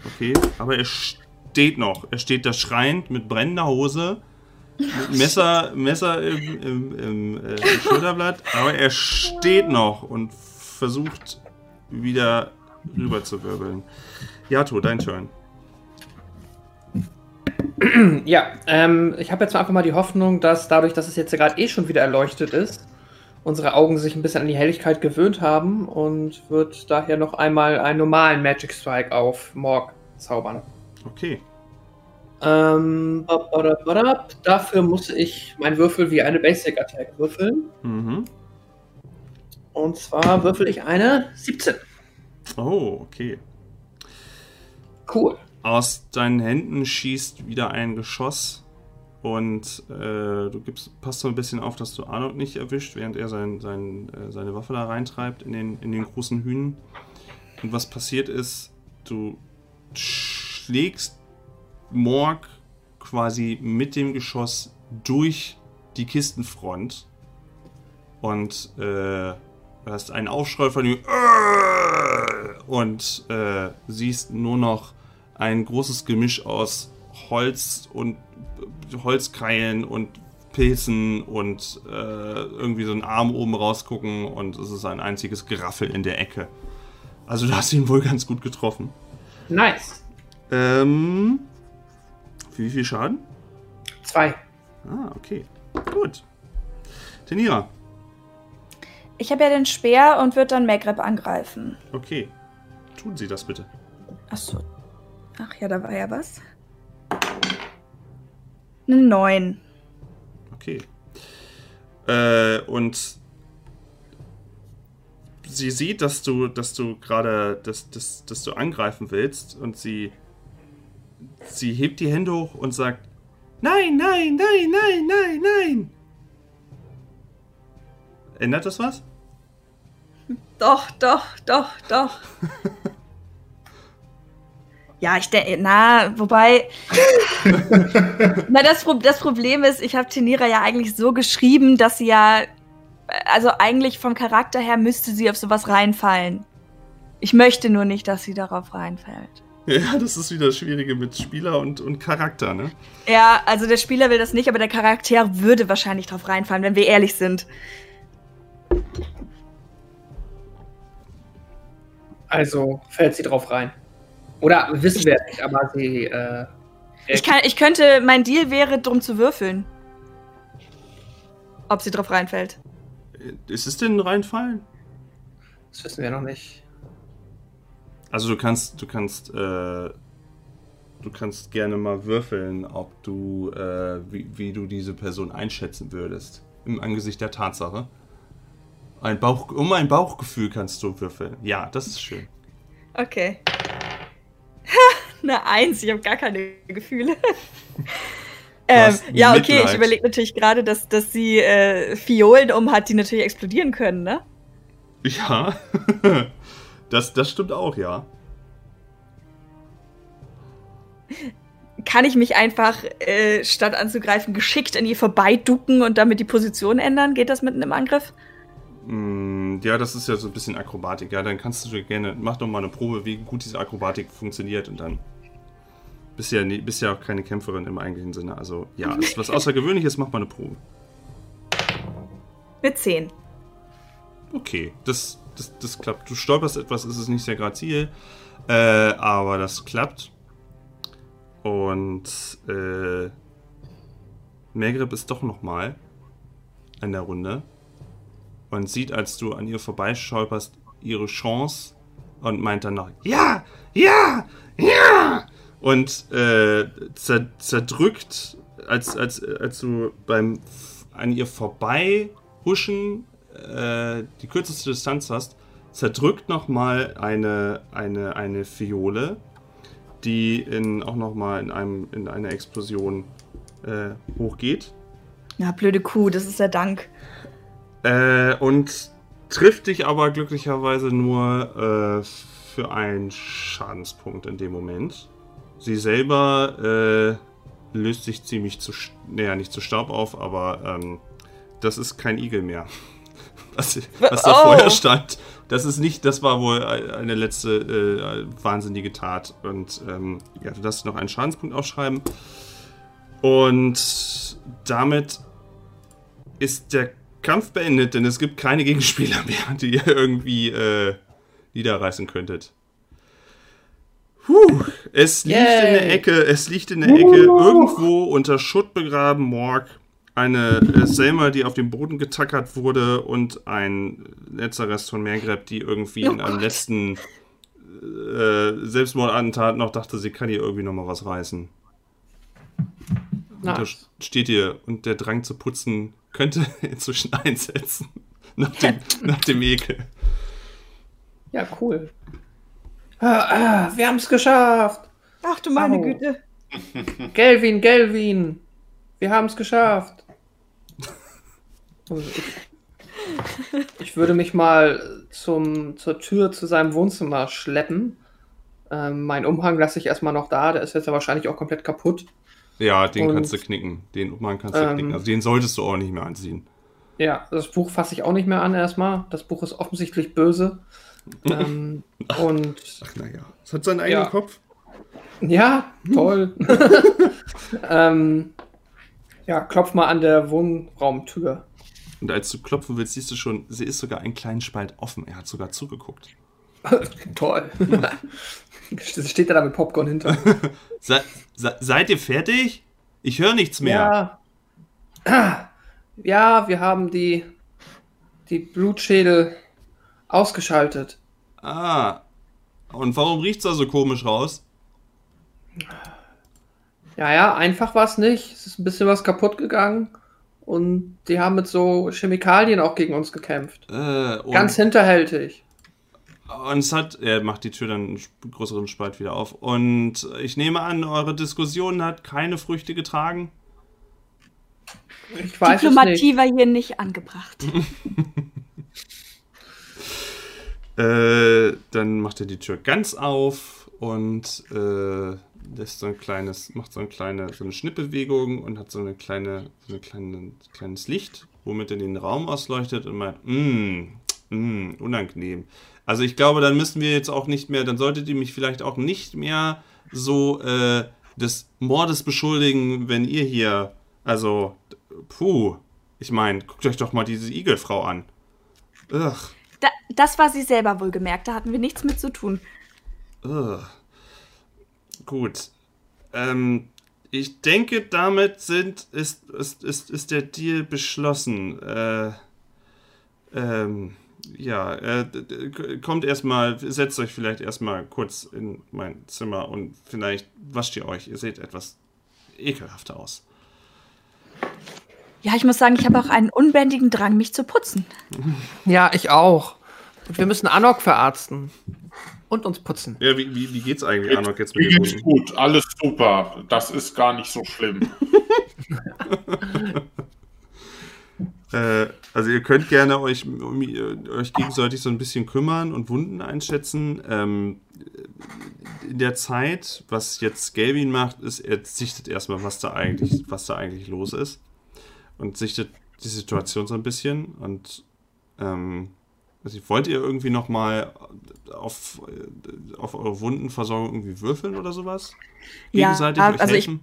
Okay, aber er steht noch. Er steht da schreiend mit brennender Hose, mit <laughs> Messer, Messer im, im, im, äh, im Schulterblatt. Aber er steht noch und versucht wieder rüber zu wirbeln. Jato, dein Turn. Ja, ähm, ich habe jetzt einfach mal die Hoffnung, dass dadurch, dass es jetzt gerade eh schon wieder erleuchtet ist, unsere Augen sich ein bisschen an die Helligkeit gewöhnt haben und wird daher noch einmal einen normalen Magic Strike auf Morg zaubern. Okay. Ähm, dafür muss ich meinen Würfel wie eine Basic Attack würfeln. Mhm. Und zwar würfel ich eine 17. Oh, okay. Cool. Aus deinen Händen schießt wieder ein Geschoss und äh, du gibst, passt so ein bisschen auf, dass du Arnold nicht erwischt, während er sein, sein, äh, seine Waffe da reintreibt in den, in den großen Hühnen. Und was passiert ist, du schlägst Morg quasi mit dem Geschoss durch die Kistenfront und äh, hast einen Aufschrei von ihm und äh, siehst nur noch ein großes Gemisch aus Holz und Holzkeilen und Pilzen und äh, irgendwie so einen Arm oben rausgucken und es ist ein einziges Geraffel in der Ecke. Also du hast ihn wohl ganz gut getroffen. Nice. Ähm, für wie viel Schaden? Zwei. Ah, okay. Gut. Tenira. Ich habe ja den Speer und würde dann Magreb angreifen. Okay. Tun Sie das bitte. Achso. Ach ja, da war ja was. Eine 9. Okay. Äh, und sie sieht, dass du, dass du gerade, dass, dass, dass du angreifen willst und sie, sie hebt die Hände hoch und sagt, nein, nein, nein, nein, nein, nein. Ändert das was? Doch, doch, doch, doch. <laughs> ja, ich denke, na, wobei. <laughs> na, das, das Problem ist, ich habe Tenira ja eigentlich so geschrieben, dass sie ja. Also eigentlich vom Charakter her müsste sie auf sowas reinfallen. Ich möchte nur nicht, dass sie darauf reinfällt. Ja, das ist wieder das Schwierige mit Spieler und, und Charakter, ne? Ja, also der Spieler will das nicht, aber der Charakter würde wahrscheinlich drauf reinfallen, wenn wir ehrlich sind. Also fällt sie drauf rein. Oder wissen wir nicht, aber sie. Äh, Ich, kann, ich könnte, mein Deal wäre, drum zu würfeln. Ob sie drauf reinfällt. Ist es denn reinfallen? das wissen wir noch nicht. Also du kannst, du kannst, äh, du kannst gerne mal würfeln, ob du, äh, wie, wie du diese Person einschätzen würdest. Im Angesicht der Tatsache. Ein Bauch, um ein Bauchgefühl kannst du würfeln. Ja, das ist schön. Okay. <laughs> Eine Eins, ich habe gar keine Gefühle. <laughs> ähm, ja, okay, Mitleid. ich überlege natürlich gerade, dass, dass sie äh, Fiolen um hat, die natürlich explodieren können, ne? Ja, <laughs> das, das stimmt auch, ja. Kann ich mich einfach, äh, statt anzugreifen, geschickt an ihr vorbeiducken und damit die Position ändern? Geht das mitten im Angriff? Mm, Ja, das ist ja so ein bisschen Akrobatik. Ja, dann kannst du gerne, mach doch mal eine Probe, wie gut diese Akrobatik funktioniert und dann bist ja, nie- bist ja auch keine Kämpferin im eigentlichen Sinne. Also ja, ist was <laughs> Außergewöhnliches, mach mal eine Probe. Mit 10. Okay, das, das, das klappt. Du stolperst etwas, ist es nicht sehr grazil, äh, aber das klappt. Und äh, Mergrib ist doch nochmal in der Runde und sieht, als du an ihr vorbeistolperst, ihre Chance und meint dann noch, ja, ja, ja! Und äh, zer zerdrückt, als, als, als du beim an ihr vorbeihuschen äh, die kürzeste Distanz hast, zerdrückt nochmal eine, eine, eine Fiole, die in, auch nochmal in, in einer Explosion äh, hochgeht. Ja, blöde Kuh, das ist der Dank. Äh, und trifft dich aber glücklicherweise nur äh, für einen Schadenspunkt in dem Moment. Sie selber äh, löst sich ziemlich zu, naja, nicht zu Staub auf, aber ähm, das ist kein Igel mehr. <laughs> Was, was da Oh. vorher stand, das ist nicht, das war wohl eine letzte äh, wahnsinnige Tat. Und ähm, ja, du darfst noch einen Schadenspunkt aufschreiben. Und damit ist der Kampf beendet, denn es gibt keine Gegenspieler <laughs> mehr, die ihr irgendwie äh, niederreißen könntet. Puh, es liegt Yay. in der Ecke, es liegt in der Ecke, irgendwo unter Schutt begraben, Morg. Eine äh, Selma, die auf dem Boden getackert wurde und ein letzter Rest von Mergreb, die irgendwie Oh in einem Gott. letzten äh, Selbstmordattentat noch dachte, sie kann hier irgendwie noch mal was reißen. Und da steht hier, und der Drang zu putzen könnte <laughs> inzwischen einsetzen. Nach dem, nach dem Ekel. Ja, cool. Ah, ah, wir haben es geschafft. Ach du meine Au. Güte. Gelvin, Gelvin. Wir haben es geschafft. Also ich, ich würde mich mal zum, zur Tür zu seinem Wohnzimmer schleppen. Ähm, mein Umhang lasse ich erstmal noch da. Der ist jetzt ja wahrscheinlich auch komplett kaputt. Ja, den Und- kannst du knicken. Den Umhang kannst du Ähm, knicken. Also den solltest du auch nicht mehr anziehen. Ja, das Buch fasse ich auch nicht mehr an erstmal. Das Buch ist offensichtlich böse. ähm, <laughs> und Ach naja, es hat seinen eigenen eigenen Kopf. Ja, toll. <laughs> ähm, ja, klopf mal an der Wohnraumtür. Und als du klopfen willst, siehst du schon, sie ist sogar einen kleinen Spalt offen. Er hat sogar zugeguckt. <laughs> toll. <laughs> Steht er da mit Popcorn hinter? <laughs> Se, se, seid ihr fertig? Ich höre nichts mehr. Ja. <clears throat> Ja, wir haben die, die Blutschädel ausgeschaltet. Ah. Und warum riecht's da so komisch raus? Ja, ja, einfach war es nicht. Es ist ein bisschen was kaputt gegangen. Und die haben mit so Chemikalien auch gegen uns gekämpft. Äh, Ganz hinterhältig. Und es hat, er macht die Tür dann einen größeren Spalt wieder auf. Und ich nehme an, eure Diskussion hat keine Früchte getragen. Ich weiß es Diplomatie nicht. war hier nicht angebracht. <laughs> Äh, dann macht er die Tür ganz auf und äh, lässt so ein kleines, macht so eine kleine, so eine Schnittbewegung und hat so eine kleine, so ein kleine, kleines Licht, womit er den Raum ausleuchtet und meint, mh, mh, unangenehm. Also ich glaube, dann müssen wir jetzt auch nicht mehr, dann solltet ihr mich vielleicht auch nicht mehr so äh, des Mordes beschuldigen, wenn ihr hier, also, puh, ich meine, guckt euch doch mal diese Igelfrau an. Ugh. da, das war sie selber wohlgemerkt. Da hatten wir nichts mit zu tun. Ugh. Gut. Ähm, ich denke, damit sind, ist, ist, ist, ist der Deal beschlossen. Äh, ähm, ja, äh, kommt erstmal, setzt euch vielleicht erstmal kurz in mein Zimmer und vielleicht wascht ihr euch. Ihr seht etwas ekelhafter aus. Ja, ich muss sagen, ich habe auch einen unbändigen Drang, mich zu putzen. Ja, ich auch. Und wir müssen Anok verarzten. Und uns putzen. Ja, wie, wie, wie geht's eigentlich, Anok, jetzt Mir mit den geht's gut, alles super. Das ist gar nicht so schlimm. <laughs> <laughs> Äh, also ihr könnt gerne euch, um, euch gegenseitig so ein bisschen kümmern und Wunden einschätzen. Ähm, in der Zeit, was jetzt Galvin macht, ist, er sichtet erstmal, was da eigentlich, was da eigentlich los ist. Und sichtet die Situation so ein bisschen. Und ähm, also wollt ihr irgendwie nochmal auf, auf eure Wundenversorgung irgendwie würfeln oder sowas? Ja, Gegenseitig euch also ich- helfen?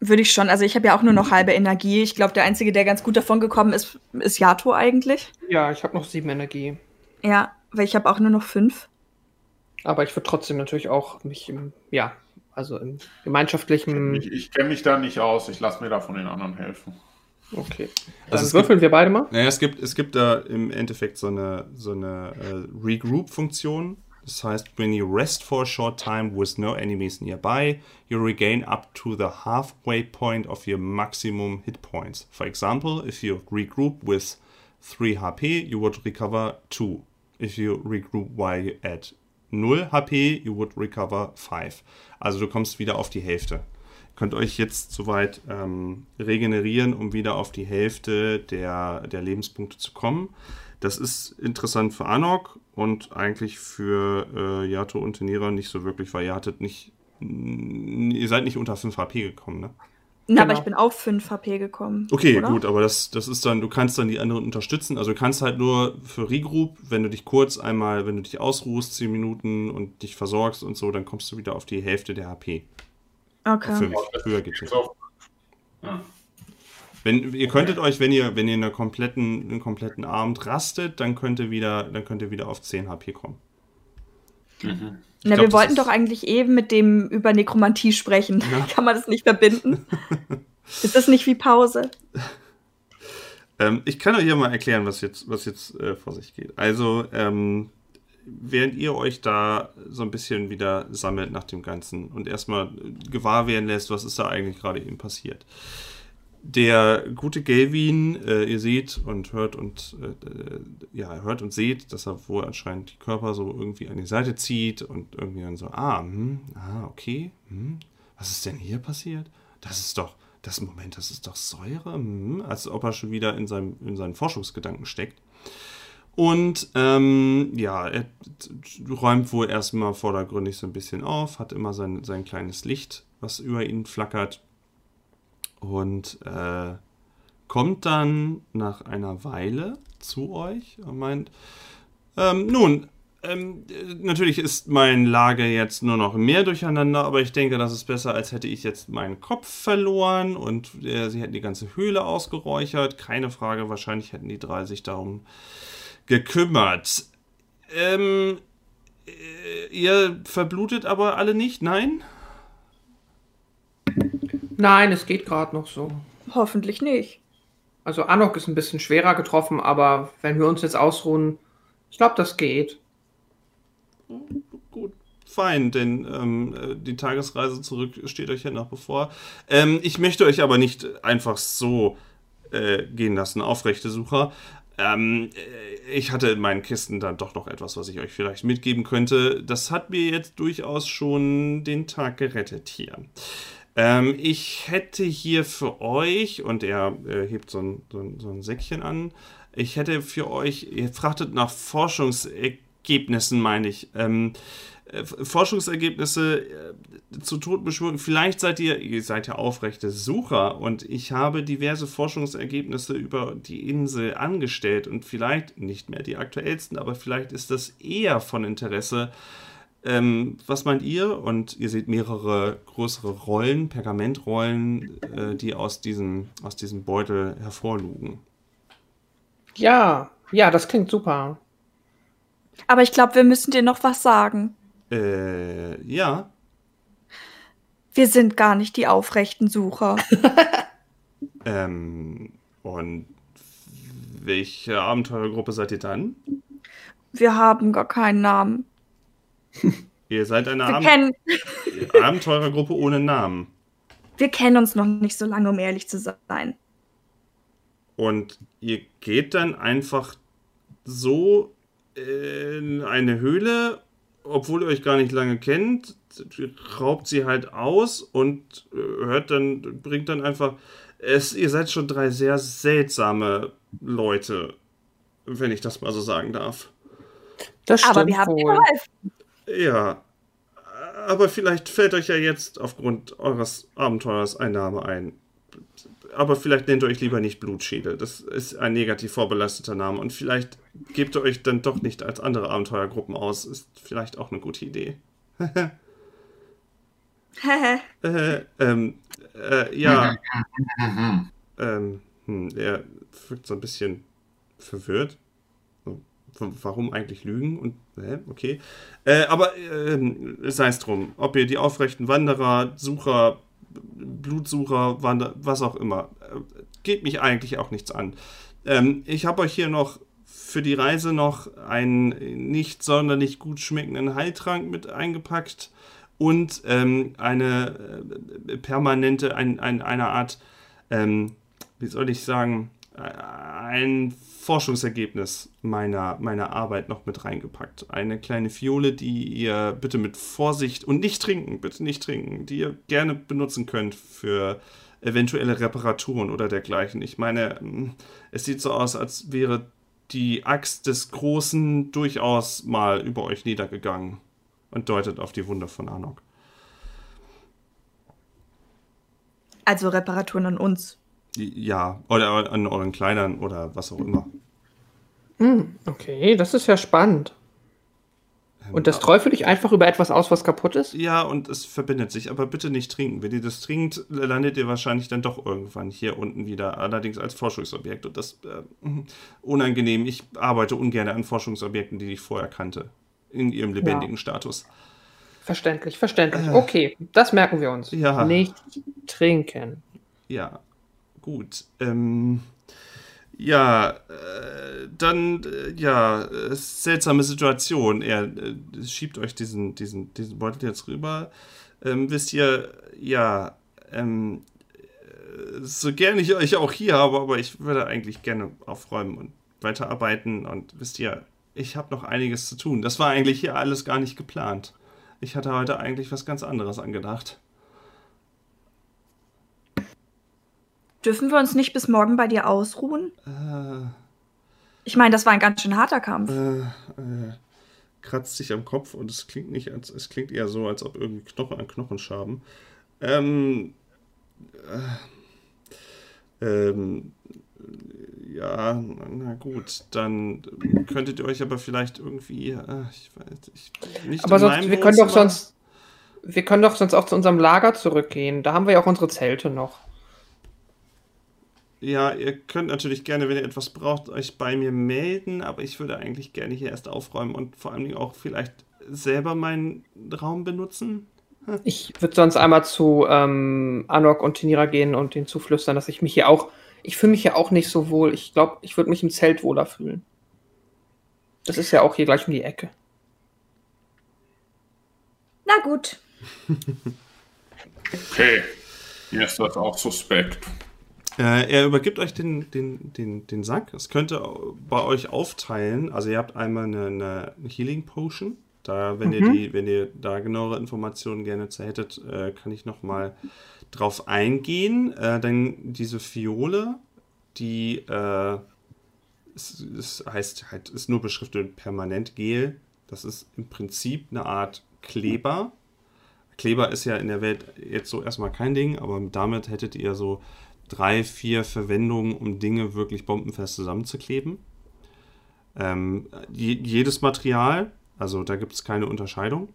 Würde ich schon. Also ich habe ja auch nur noch halbe Energie. Ich glaube, der Einzige, der ganz gut davon gekommen ist, ist Yato eigentlich. Ja, ich habe noch sieben Energie. Ja, weil ich habe auch nur noch fünf. Aber ich würde trotzdem natürlich auch mich im, ja, also im gemeinschaftlichen. Ich, ich kenne mich da nicht aus. Ich lasse mir da von den anderen helfen. Okay. Dann Also es würfeln wir beide mal. Naja, es gibt, es gibt da im Endeffekt so eine, so eine äh, Regroup-Funktion. Das heißt, when you rest for a short time with no enemies nearby, you regain up to the halfway point of your maximum hit points. For example, if you regroup with 3 HP, you would recover 2. If you regroup while at 0 HP, you would recover 5. Also du kommst wieder auf die Hälfte könnt euch jetzt soweit ähm, regenerieren, um wieder auf die Hälfte der, der Lebenspunkte zu kommen. Das ist interessant für Anok und eigentlich für äh, Yato und Tenira nicht so wirklich, weil ihr hattet nicht, ihr seid nicht unter 5 HP gekommen, ne? Na, aber Genau. ich bin auf 5 HP gekommen. Okay, oder? gut, aber das, das ist dann, du kannst dann die anderen unterstützen. Also du kannst halt nur für Regroup, wenn du dich kurz einmal, wenn du dich ausruhst, 10 Minuten und dich versorgst und so, dann kommst du wieder auf die Hälfte der HP. Okay. 5. Höher geht's nicht. Ja. Wenn, ihr könntet euch, wenn ihr, wenn ihr einen kompletten, einen kompletten Abend rastet, dann könnt ihr wieder, dann könnt ihr wieder auf 10 HP kommen. Mhm. Na, glaub, wir wollten doch eigentlich eben mit dem über Nekromantie sprechen. Ja. <laughs> Kann man das nicht verbinden? <laughs> ist das nicht wie Pause? Ähm, ich kann euch ja mal erklären, was jetzt, was jetzt äh, vor sich geht. Also, ähm, während ihr euch da so ein bisschen wieder sammelt nach dem Ganzen und erstmal gewahr werden lässt, was ist da eigentlich gerade eben passiert. Der gute Galvin, äh, ihr seht und hört und äh, äh, ja, hört und seht, dass er wohl anscheinend die Körper so irgendwie an die Seite zieht und irgendwie dann so, ah, hm, ah, okay, hm, was ist denn hier passiert? Das ist doch, das Moment, das ist doch Säure, hm, als ob er schon wieder in, seinem, in seinen Forschungsgedanken steckt. Und ähm, ja, er räumt wohl erstmal vordergründig so ein bisschen auf, hat immer sein, sein kleines Licht, was über ihn flackert. Und äh, kommt dann nach einer Weile zu euch und meint, ähm, nun, ähm, äh, natürlich ist mein Lager jetzt nur noch mehr durcheinander, aber ich denke, das ist besser, als hätte ich jetzt meinen Kopf verloren und äh, sie hätten die ganze Höhle ausgeräuchert. Keine Frage, wahrscheinlich hätten die drei sich darum gekümmert. Ähm, äh, ihr verblutet aber alle nicht, nein? Nein, es geht gerade noch so. Hoffentlich nicht. Also Anok ist ein bisschen schwerer getroffen, aber wenn wir uns jetzt ausruhen, ich glaube, das geht. Gut, fein, denn ähm, äh, die Tagesreise zurück steht euch ja noch bevor. Ähm, ich möchte euch aber nicht einfach so äh, gehen lassen, aufrechte Sucher. Ähm, äh, ich hatte in meinen Kisten dann doch noch etwas, was ich euch vielleicht mitgeben könnte. Das hat mir jetzt durchaus schon den Tag gerettet hier. Ähm, ich hätte hier für euch, und er äh, hebt so ein, so, ein, so ein Säckchen an, ich hätte für euch, ihr fragtet nach Forschungsergebnissen, meine ich. Ähm, äh, Forschungsergebnisse äh, zu Todbeschwörung. Vielleicht seid ihr, ihr seid ja aufrechte Sucher und ich habe diverse Forschungsergebnisse über die Insel angestellt und vielleicht nicht mehr die aktuellsten, aber vielleicht ist das eher von Interesse. Ähm, was meint ihr? Und ihr seht mehrere größere Rollen, Pergamentrollen, äh, die aus diesem, aus diesem Beutel hervorlugen. Ja, ja, das klingt super. Aber ich glaube, wir müssen dir noch was sagen. Äh, ja. Wir sind gar nicht die aufrechten Sucher. <laughs> ähm, und welche Abenteurergruppe seid ihr dann? Wir haben gar keinen Namen. <laughs> Ihr seid eine Ab Abenteurergruppe ohne Namen. wir kennen uns noch nicht so lange, um ehrlich zu sein. Und ihr geht dann einfach so in eine Höhle, obwohl ihr euch gar nicht lange kennt, raubt sie halt aus und äh, hört dann, bringt dann einfach. Es, ihr seid schon drei sehr seltsame Leute, wenn ich das mal so sagen darf. Das stimmt Aber wir haben wohl. geholfen. Ja. Aber vielleicht fällt euch ja jetzt aufgrund eures Abenteuers ein Name ein. Aber vielleicht nennt ihr euch lieber nicht Blutschädel. Das ist ein negativ vorbelasteter Name. Und vielleicht gebt ihr euch dann doch nicht als andere Abenteuergruppen aus. Ist vielleicht auch eine gute Idee. <laughs> Äh, ähm, äh, ja. <laughs> ähm, hm, er wirkt so ein bisschen verwirrt. Warum eigentlich lügen? Und, hä, okay. Äh, aber ähm, sei es drum. Ob ihr die aufrechten Wanderer, Sucher, Blutsucher, Wander, was auch immer. Äh, geht mich eigentlich auch nichts an. Ähm, ich habe euch hier noch für die Reise noch einen nicht sonderlich gut schmeckenden Heiltrank mit eingepackt und ähm, eine äh, permanente, ein, ein, eine Art, ähm, wie soll ich sagen, äh, ein Forschungsergebnis meiner, meiner Arbeit noch mit reingepackt. Eine kleine Fiole, die ihr bitte mit Vorsicht und nicht trinken, bitte nicht trinken, die ihr gerne benutzen könnt für eventuelle Reparaturen oder dergleichen. Ich meine, mm, es sieht so aus, als wäre die Axt des Großen durchaus mal über euch niedergegangen und deutet auf die Wunde von Anok. Also Reparaturen an uns. Ja, oder an euren Kleidern oder was auch immer. Hm, okay, das ist ja spannend. Und das träufelt dich einfach über etwas aus, was kaputt ist? Ja, und es verbindet sich, aber bitte nicht trinken. Wenn ihr das trinkt, landet ihr wahrscheinlich dann doch irgendwann hier unten wieder, allerdings als Forschungsobjekt. Und das äh, unangenehm. Ich arbeite ungern an Forschungsobjekten, die ich vorher kannte. In ihrem lebendigen Status. Verständlich, verständlich. Okay, das merken wir uns. Ja. Nicht trinken. Ja, gut. Ähm, ja, äh, dann, äh, ja, äh, seltsame Situation. Er äh, schiebt euch diesen, diesen, diesen Beutel jetzt rüber. Ähm, wisst ihr, ja, ähm, äh, so gerne ich euch auch hier habe, aber ich würde eigentlich gerne aufräumen und weiterarbeiten. Und wisst ihr, ich habe noch einiges zu tun. Das war eigentlich hier alles gar nicht geplant. Ich hatte heute eigentlich was ganz anderes angedacht. Dürfen wir uns nicht bis morgen bei dir ausruhen? Äh, Ich meine, das war ein ganz schön harter Kampf. äh, äh, kratzt sich am Kopf und es klingt nicht, als, es klingt eher so, als ob irgendwie Knochen an Knochen schaben. Ähm, äh, ähm, ja, na gut, dann könntet ihr euch aber vielleicht irgendwie, äh, ich weiß, ich, nicht Aber in sonst, wir können doch sonst. Wir können doch sonst auch zu unserem Lager zurückgehen. Da haben wir ja auch unsere Zelte noch. Ja, ihr könnt natürlich gerne, wenn ihr etwas braucht, euch bei mir melden, aber ich würde eigentlich gerne hier erst aufräumen und vor allen Dingen auch vielleicht selber meinen Raum benutzen. Ich würde sonst einmal zu ähm, Anok und Tinira gehen und denen zuflüstern, dass ich mich hier auch. Ich fühle mich ja auch nicht so wohl. Ich glaube, ich würde mich im Zelt wohler fühlen. Das ist ja auch hier gleich um die Ecke. Na gut. <laughs> Okay. Mir ist das auch suspekt. Äh, er übergibt euch den, den, den, den Sack. Es könnte bei euch aufteilen. Also ihr habt einmal eine, eine Healing Potion. Da, wenn ihr die, wenn ihr da genauere Informationen gerne zu hättet, äh, kann ich noch mal drauf eingehen. Äh, dann diese Fiole, die äh, es, es heißt halt, ist nur beschriftet mit permanent Gel. Das ist im Prinzip eine Art Kleber. Kleber ist ja in der Welt jetzt so erstmal kein Ding, aber damit hättet ihr so drei, vier Verwendungen, um Dinge wirklich bombenfest zusammenzukleben. Ähm, je, jedes Material, also da gibt es keine Unterscheidung.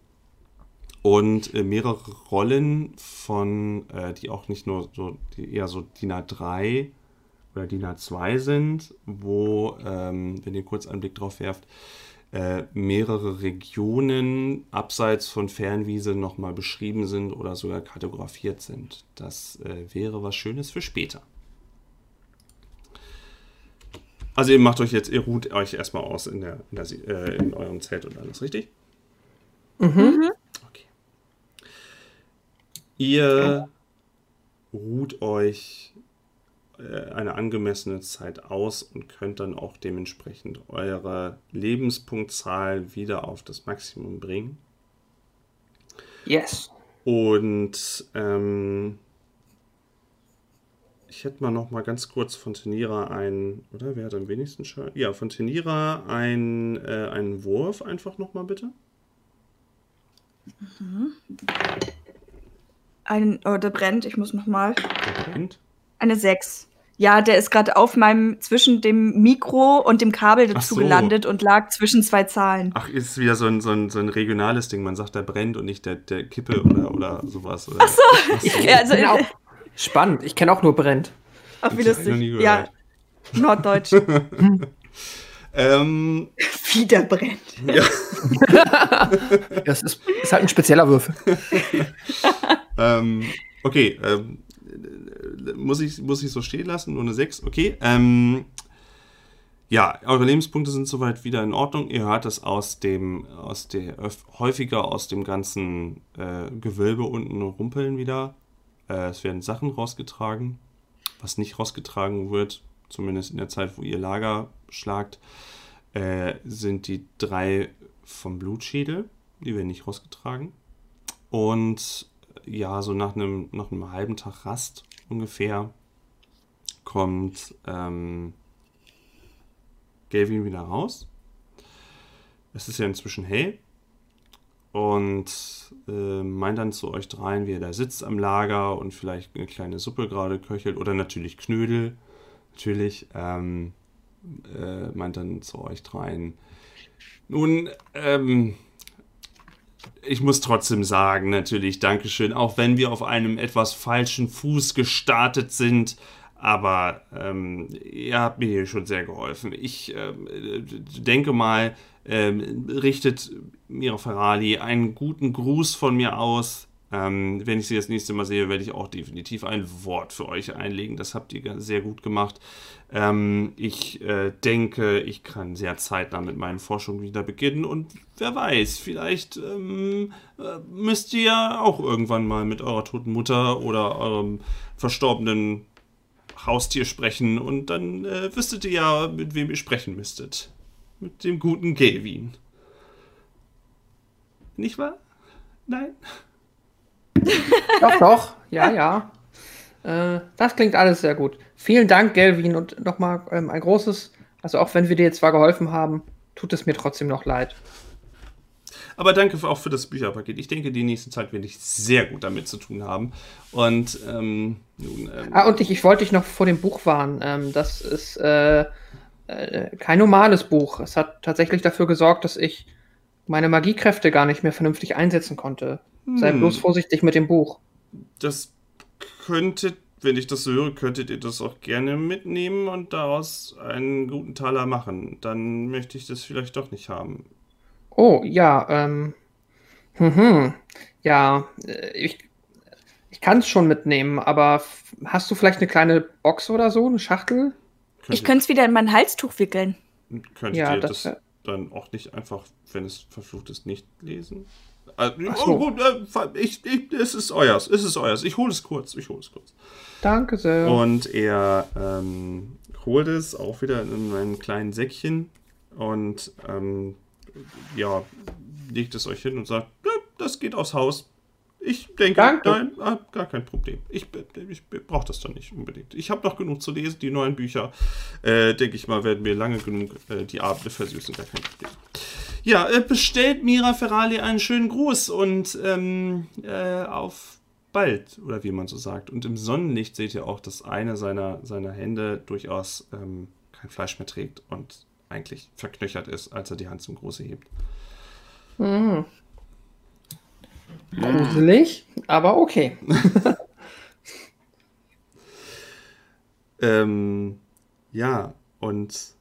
Und äh, mehrere Rollen von, äh, die auch nicht nur so, die eher so DIN A3 oder DIN A2 sind, wo, ähm, wenn ihr kurz einen Blick drauf werft, äh, mehrere Regionen abseits von Fernwiese nochmal beschrieben sind oder sogar kartografiert sind. Das äh, wäre was Schönes für später. Also ihr macht euch jetzt, ihr ruht euch erstmal aus in, der, in, der, äh, in eurem Zelt und alles, richtig? Mhm. Okay. Ihr ruht euch eine angemessene Zeit aus und könnt dann auch dementsprechend eure Lebenspunktzahl wieder auf das Maximum bringen. Yes. Und ähm, ich hätte mal noch mal ganz kurz von Tenira ein, oder wer hat am wenigsten Schaden? Ja, von Tenira ein, äh, einen Wurf einfach noch mal bitte. Ein, oh, der brennt, ich muss noch mal. Der brennt. Eine 6. Ja, der ist gerade auf meinem, zwischen dem Mikro und dem Kabel Ach dazu so. gelandet und lag zwischen zwei Zahlen. Ach, ist wieder so ein, so, ein, so ein regionales Ding. Man sagt, der brennt und nicht der, der Kippe oder, oder sowas. Ach so. Ja, also, Genau. Spannend. Ich kenne auch nur Brennt. ach, wie lustig. Ja, Norddeutsch. <laughs> Ähm, Wieder brennt. ja. <laughs> Das ist, ist halt ein spezieller Würfel. <laughs> ähm, okay, ähm, muss, ich, muss ich so stehen lassen? Nur eine 6, okay. Ähm, ja, eure Lebenspunkte sind soweit wieder in Ordnung. Ihr hört das aus dem, aus der, häufiger aus dem ganzen äh, Gewölbe unten rumpeln wieder. Äh, es werden Sachen rausgetragen. Was nicht rausgetragen wird, zumindest in der Zeit, wo ihr Lager schlagt, äh, sind die drei vom Blutschädel. Die werden nicht rausgetragen. Und ja, so nach einem, nach einem halben Tag Rast ungefähr kommt ähm, Gavin wieder raus. Es ist ja inzwischen hell. Und äh, meint dann zu euch dreien, wie er da sitzt am Lager und vielleicht eine kleine Suppe gerade köchelt oder natürlich Knödel. Natürlich. Ähm, äh, meint dann zu euch dreien. Nun, ähm, ich muss trotzdem sagen, natürlich, Dankeschön, auch wenn wir auf einem etwas falschen Fuß gestartet sind. Aber ähm, ihr habt mir hier schon sehr geholfen. Ich äh, denke mal, ähm, richtet Mira Ferrari einen guten Gruß von mir aus. Ähm, wenn ich sie das nächste Mal sehe, werde ich auch definitiv ein Wort für euch einlegen. Das habt ihr sehr gut gemacht. Ähm, ich äh, denke, ich kann sehr zeitnah mit meinen Forschungen wieder beginnen und wer weiß, vielleicht ähm, äh, müsst ihr ja auch irgendwann mal mit eurer toten Mutter oder eurem verstorbenen Haustier sprechen und dann äh, wüsstet ihr ja, mit wem ihr sprechen müsstet. Mit dem guten Gavin. Nicht wahr? Nein? <laughs> Doch, doch. Ja, ja. Äh, das klingt alles sehr gut. Vielen Dank, Gelvin. Und nochmal ähm, ein großes, also auch wenn wir dir zwar geholfen haben, tut es mir trotzdem noch leid. Aber danke auch für das Bücherpaket. Ich denke, die nächste Zeit werde ich sehr gut damit zu tun haben. Und ähm, nun, ähm, Ah, und ich, ich wollte dich noch vor dem Buch warnen. Ähm, das ist äh, äh, kein normales Buch. Es hat tatsächlich dafür gesorgt, dass ich meine Magiekräfte gar nicht mehr vernünftig einsetzen konnte. Sei Hm. bloß vorsichtig mit dem Buch. das könntet, wenn ich das so höre, könntet ihr das auch gerne mitnehmen und daraus einen guten Taler machen. Dann möchte ich das vielleicht doch nicht haben. Oh, ja, ähm. Mhm. Ja, äh, ich, ich kann es schon mitnehmen, aber hast du vielleicht eine kleine Box oder so, eine Schachtel? Ich könnte es wieder in mein Halstuch wickeln. Könntet Ja, ihr das das, dann auch nicht einfach, wenn es verflucht ist, nicht lesen? Äh, oh, so. gut, äh, ich, ich, es ist euers, es ist euers. Ich hole es kurz, ich hole es kurz. Danke sehr. Und er ähm, holt es auch wieder in einem kleinen Säckchen und ähm, ja, legt es euch hin und sagt, "Ja, das geht aufs Haus. Ich denke, Danke. nein, ah, gar kein Problem. Ich, ich brauche das dann nicht unbedingt. Ich habe noch genug zu lesen. Die neuen Bücher, äh, denke ich mal, werden mir lange genug äh, die Abende versüßen. Gar kein Problem. Ja, äh, bestellt Mira Ferrari einen schönen Gruß und ähm, äh, auf bald, oder wie man so sagt. Und im Sonnenlicht seht ihr auch, dass eine seiner, seiner Hände durchaus ähm, kein Fleisch mehr trägt und eigentlich verknöchert ist, als er die Hand zum Gruße hebt. Mhm. Gruselig, aber okay. <laughs> Ähm, ja, und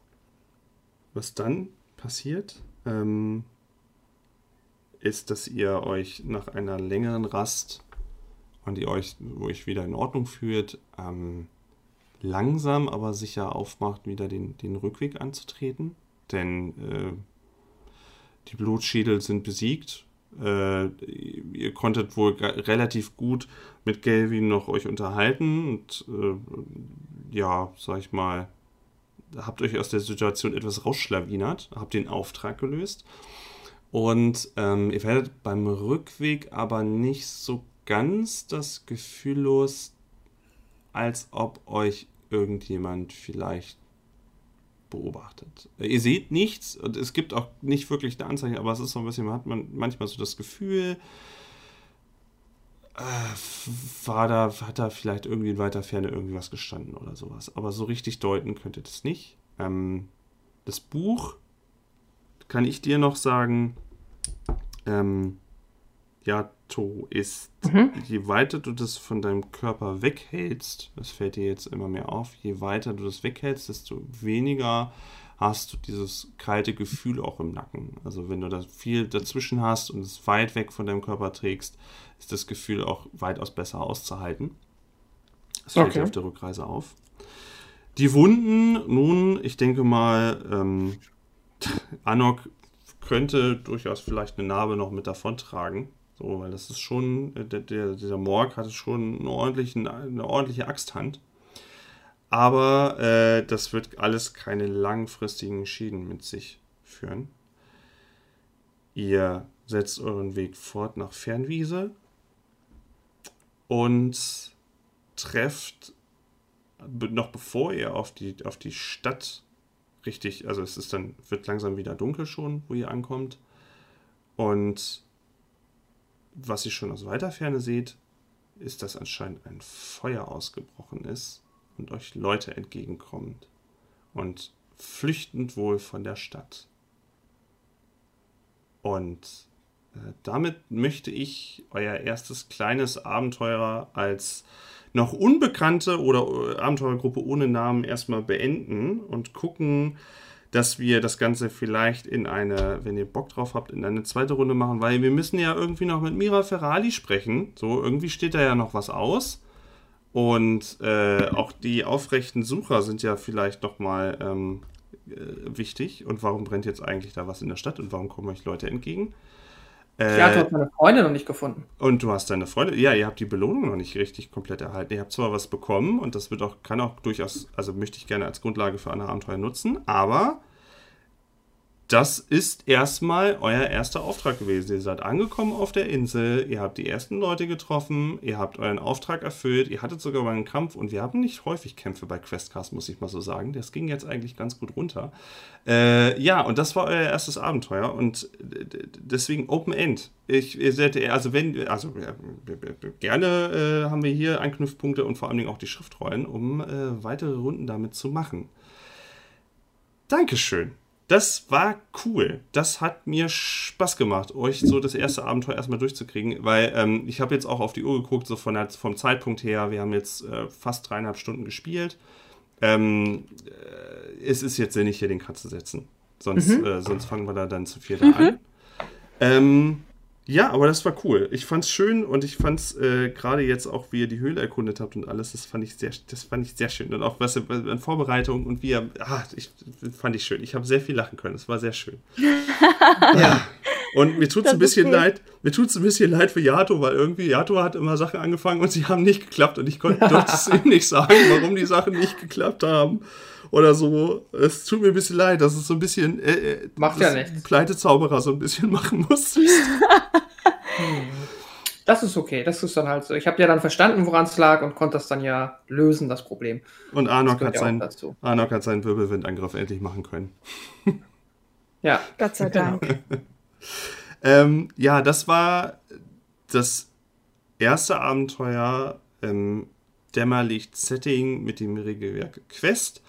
was dann passiert, ähm, ist, dass ihr euch nach einer längeren Rast und ihr euch, wo euch wieder in Ordnung fühlt, ähm, langsam aber sicher aufmacht, wieder den, den Rückweg anzutreten. Denn äh, die Blutschädel sind besiegt. Äh, ihr konntet wohl relativ gut mit Gelvin noch euch unterhalten und äh, ja, sag ich mal, habt euch aus der Situation etwas rausschlawinert, habt den Auftrag gelöst. Und ähm, ihr werdet beim Rückweg aber nicht so ganz das Gefühl los, als ob euch irgendjemand vielleicht beobachtet. Ihr seht nichts und es gibt auch nicht wirklich eine Anzeige, aber es ist so ein bisschen, man hat man manchmal so das Gefühl, war da, hat da vielleicht irgendwie in weiter Ferne irgendwas gestanden oder sowas. Aber so richtig deuten könnte das nicht. Ähm, das Buch kann ich dir noch sagen, ähm, Yato ist, mhm. je weiter du das von deinem Körper weghältst, das fällt dir jetzt immer mehr auf, je weiter du das weghältst, desto weniger hast du dieses kalte Gefühl auch im Nacken. Also wenn du da viel dazwischen hast und es weit weg von deinem Körper trägst, ist das Gefühl auch weitaus besser auszuhalten. Das fällt okay. dir auf der Rückreise auf. Die Wunden, nun, ich denke mal, ähm, <laughs> Anok könnte durchaus vielleicht eine Narbe noch mit davontragen. So, weil das ist schon, äh, der, der, dieser Morg hatte schon eine ordentliche, eine ordentliche Axthand. Aber äh, das wird alles keine langfristigen Schäden mit sich führen. Ihr setzt euren Weg fort nach Fernwiese und trefft noch bevor ihr auf die, auf die Stadt richtig, also es ist dann, wird langsam wieder dunkel schon, wo ihr ankommt. Und was ihr schon aus weiter Ferne seht, ist, dass anscheinend ein Feuer ausgebrochen ist und euch Leute entgegenkommt und flüchtend wohl von der Stadt. Und äh, damit möchte ich euer erstes kleines Abenteuer als noch unbekannte oder äh, Abenteuergruppe ohne Namen erstmal beenden und gucken, dass wir das Ganze vielleicht in eine, wenn ihr Bock drauf habt, in eine zweite Runde machen, weil wir müssen ja irgendwie noch mit Mira Ferrari sprechen. So, irgendwie steht da ja noch was aus. Und äh, auch die aufrechten Sucher sind ja vielleicht noch mal ähm, äh, wichtig. Und warum brennt jetzt eigentlich da was in der Stadt und warum kommen euch Leute entgegen? Äh, ja, du hast deine Freunde noch nicht gefunden. Und du hast deine Freunde, ja, ihr habt die Belohnung noch nicht richtig komplett erhalten. Ihr habt zwar was bekommen und das wird auch, kann auch durchaus, also möchte ich gerne als Grundlage für andere Abenteuer nutzen, aber das ist erstmal euer erster Auftrag gewesen. Ihr seid angekommen auf der Insel, ihr habt die ersten Leute getroffen, ihr habt euren Auftrag erfüllt, ihr hattet sogar mal einen Kampf und wir haben nicht häufig Kämpfe bei Questcast, muss ich mal so sagen. Das ging jetzt eigentlich ganz gut runter. Äh, ja, und das war euer erstes Abenteuer und deswegen Open End. Ich, ihr seid, also wenn, also gerne äh, haben wir hier Anknüpfpunkte und vor allen Dingen auch die Schriftrollen, um äh, weitere Runden damit zu machen. Dankeschön das war cool. Das hat mir Spaß gemacht, euch so das erste Abenteuer erstmal durchzukriegen, weil ähm, ich habe jetzt auch auf die Uhr geguckt, so von der, vom Zeitpunkt her, wir haben jetzt äh, fast dreieinhalb Stunden gespielt. Ähm, äh, es ist jetzt sinnig, hier den Cut zu setzen. Sonst, mhm. äh, sonst fangen wir da dann zu viel mhm. an. Ähm, ja, aber das war cool. Ich fand's schön und ich fand's äh, gerade jetzt auch, wie ihr die Höhle erkundet habt und alles, das fand ich sehr, das fand ich sehr schön. Und auch was an Vorbereitung und wie ihr, ah, ich, fand ich schön. Ich habe sehr viel lachen können. Es war sehr schön. <laughs> ja. Und mir tut's das ein bisschen leid, mir tut's ein bisschen leid für Yato, weil irgendwie Yato hat immer Sachen angefangen und sie haben nicht geklappt und ich konnte <laughs> es ihm nicht sagen, warum die Sachen nicht geklappt haben oder so. Es tut mir ein bisschen leid, dass es so ein bisschen äh, äh macht ja nichts. Pleite-Zauberer so ein bisschen <laughs> machen muss. <laughs> Das ist okay, das ist dann halt so. Ich habe ja dann verstanden, woran es lag und konnte das dann ja lösen, das Problem. Und Arnok hat, sein, Arnok hat seinen Wirbelwindangriff endlich machen können. ja. <laughs> Gott sei Dank. ähm, ja, das war das erste Abenteuer im Dämmerlicht-Setting mit dem Regelwerk Quest.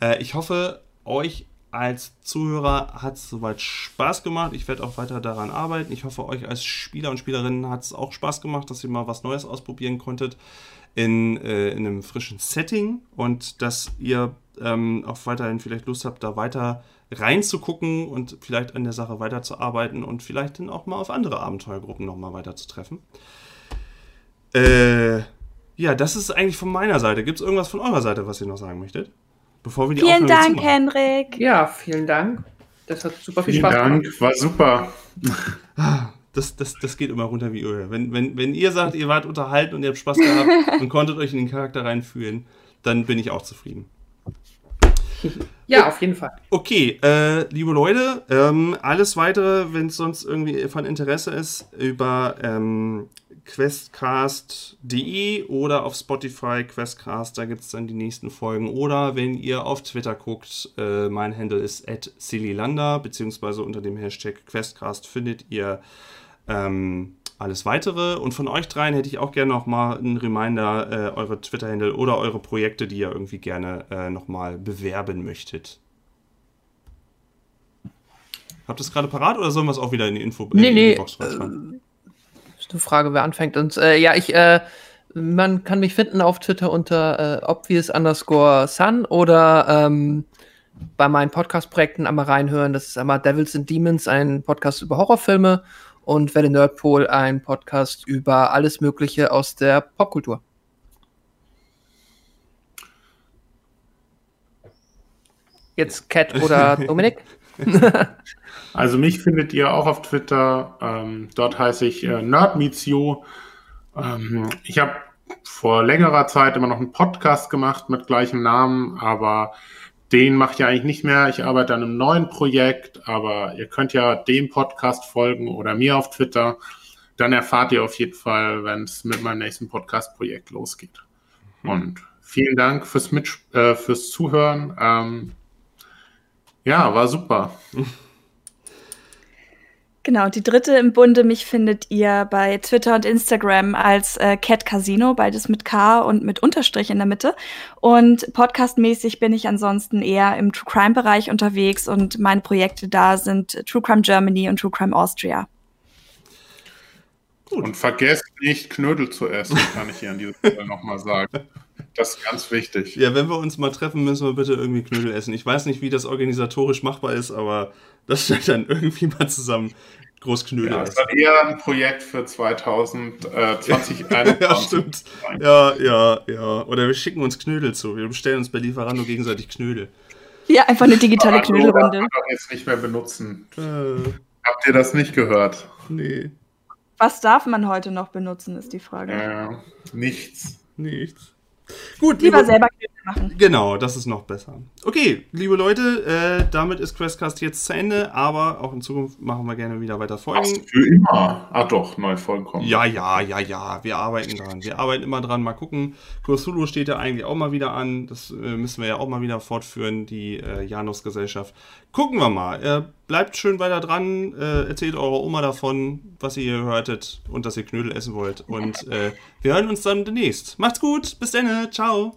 Äh, ich hoffe, euch als Zuhörer hat es soweit Spaß gemacht. Ich werde auch weiter daran arbeiten. Ich hoffe, euch als Spieler und Spielerinnen hat es auch Spaß gemacht, dass ihr mal was Neues ausprobieren konntet in, äh, in einem frischen Setting und dass ihr ähm, auch weiterhin vielleicht Lust habt, da weiter reinzugucken und vielleicht an der Sache weiterzuarbeiten und vielleicht dann auch mal auf andere Abenteuergruppen nochmal weiterzutreffen. Äh, ja, das ist eigentlich von meiner Seite. Gibt es irgendwas von eurer Seite, was ihr noch sagen möchtet? Bevor wir die Vielen Aufnahme Dank, zumachen? Henrik. Ja, vielen Dank. Das hat super viel Vielen Spaß Dank, gemacht. war super. Das, das, das geht immer runter wie Öl. Wenn, wenn, wenn ihr sagt, ihr wart unterhalten und ihr habt Spaß gehabt <laughs> und konntet euch in den Charakter reinfühlen, dann bin ich auch zufrieden. Ja, auf jeden Fall. Okay, äh, liebe Leute, ähm, alles weitere, wenn es sonst irgendwie von Interesse ist, über ähm, questcast.de oder auf Spotify Questcast, da gibt es dann die nächsten Folgen. Oder wenn ihr auf Twitter guckt, äh, mein Handle ist at sillylander, beziehungsweise unter dem Hashtag Questcast findet ihr ähm, alles weitere. Und von euch dreien hätte ich auch gerne nochmal einen Reminder, äh, eure Twitter-Handle oder eure Projekte, die ihr irgendwie gerne äh, nochmal bewerben möchtet. Habt ihr es gerade parat oder sollen wir es auch wieder in die Info Nee, in nee, die Box reinschreiben? Eine Frage, wer anfängt. Und äh, ja, ich, äh, man kann mich finden auf Twitter unter äh, obvious underscore sun oder ähm, bei meinen Podcast-Projekten einmal reinhören. Das ist einmal Devils and Demons, ein Podcast über Horrorfilme und Welle Nerdpol, ein Podcast über alles Mögliche aus der Popkultur. Jetzt Cat oder <laughs> Dominik? <laughs> Also mich findet ihr auch auf Twitter. Ähm, dort heiße ich äh, Nerd Meets You. Ähm, ich habe vor längerer Zeit immer noch einen Podcast gemacht mit gleichem Namen, aber den mache ich ja eigentlich nicht mehr. Ich arbeite an einem neuen Projekt, aber ihr könnt ja dem Podcast folgen oder mir auf Twitter. Dann erfahrt ihr auf jeden Fall, wenn es mit meinem nächsten Podcast-Projekt losgeht. Und vielen Dank fürs, Mit äh, fürs Zuhören. Ähm, ja, war super. Genau, die dritte im Bunde, mich findet ihr bei Twitter und Instagram als äh, Cat Casino, beides mit K und mit Unterstrich in der Mitte. Und podcastmäßig bin ich ansonsten eher im True Crime Bereich unterwegs und meine Projekte da sind True Crime Germany und True Crime Austria. Und vergesst nicht, Knödel zu essen, kann ich hier an dieser Stelle nochmal sagen. Das ist ganz wichtig. Ja, wenn wir uns mal treffen, müssen wir bitte irgendwie Knödel essen. Ich weiß nicht, wie das organisatorisch machbar ist, aber das stellt dann irgendwie mal zusammen groß Knödel Ja, das war eher ein Projekt für 2020, <laughs> Ja, stimmt. Ja, ja, ja. Oder wir schicken uns Knödel zu. Wir bestellen uns bei Lieferando gegenseitig Knödel. Ja, einfach eine digitale Knödelrunde. Kann man jetzt nicht mehr benutzen. Äh, Habt ihr das nicht gehört? nee, Was darf man heute noch benutzen, ist die Frage. Äh, nichts. nichts. Gut, Lieber liebe- selber machen. Genau, das ist noch besser. Okay, liebe Leute, äh, damit ist Questcast jetzt zu Ende, aber auch in Zukunft machen wir gerne wieder weiter Was Folgen. für immer. Ah doch, neue Folgen kommen. Ja, ja, ja, ja, wir arbeiten dran. Wir arbeiten immer dran. Mal gucken. Cthulhu steht ja eigentlich auch mal wieder an. Das äh, müssen wir ja auch mal wieder fortführen, die äh, Janus-Gesellschaft. Gucken wir mal. Äh, bleibt schön weiter dran. Äh, erzählt eurer Oma davon, was ihr hier hörtet und dass ihr Knödel essen wollt. Und äh, wir hören uns dann demnächst. Macht's gut. Bis dann. Ciao.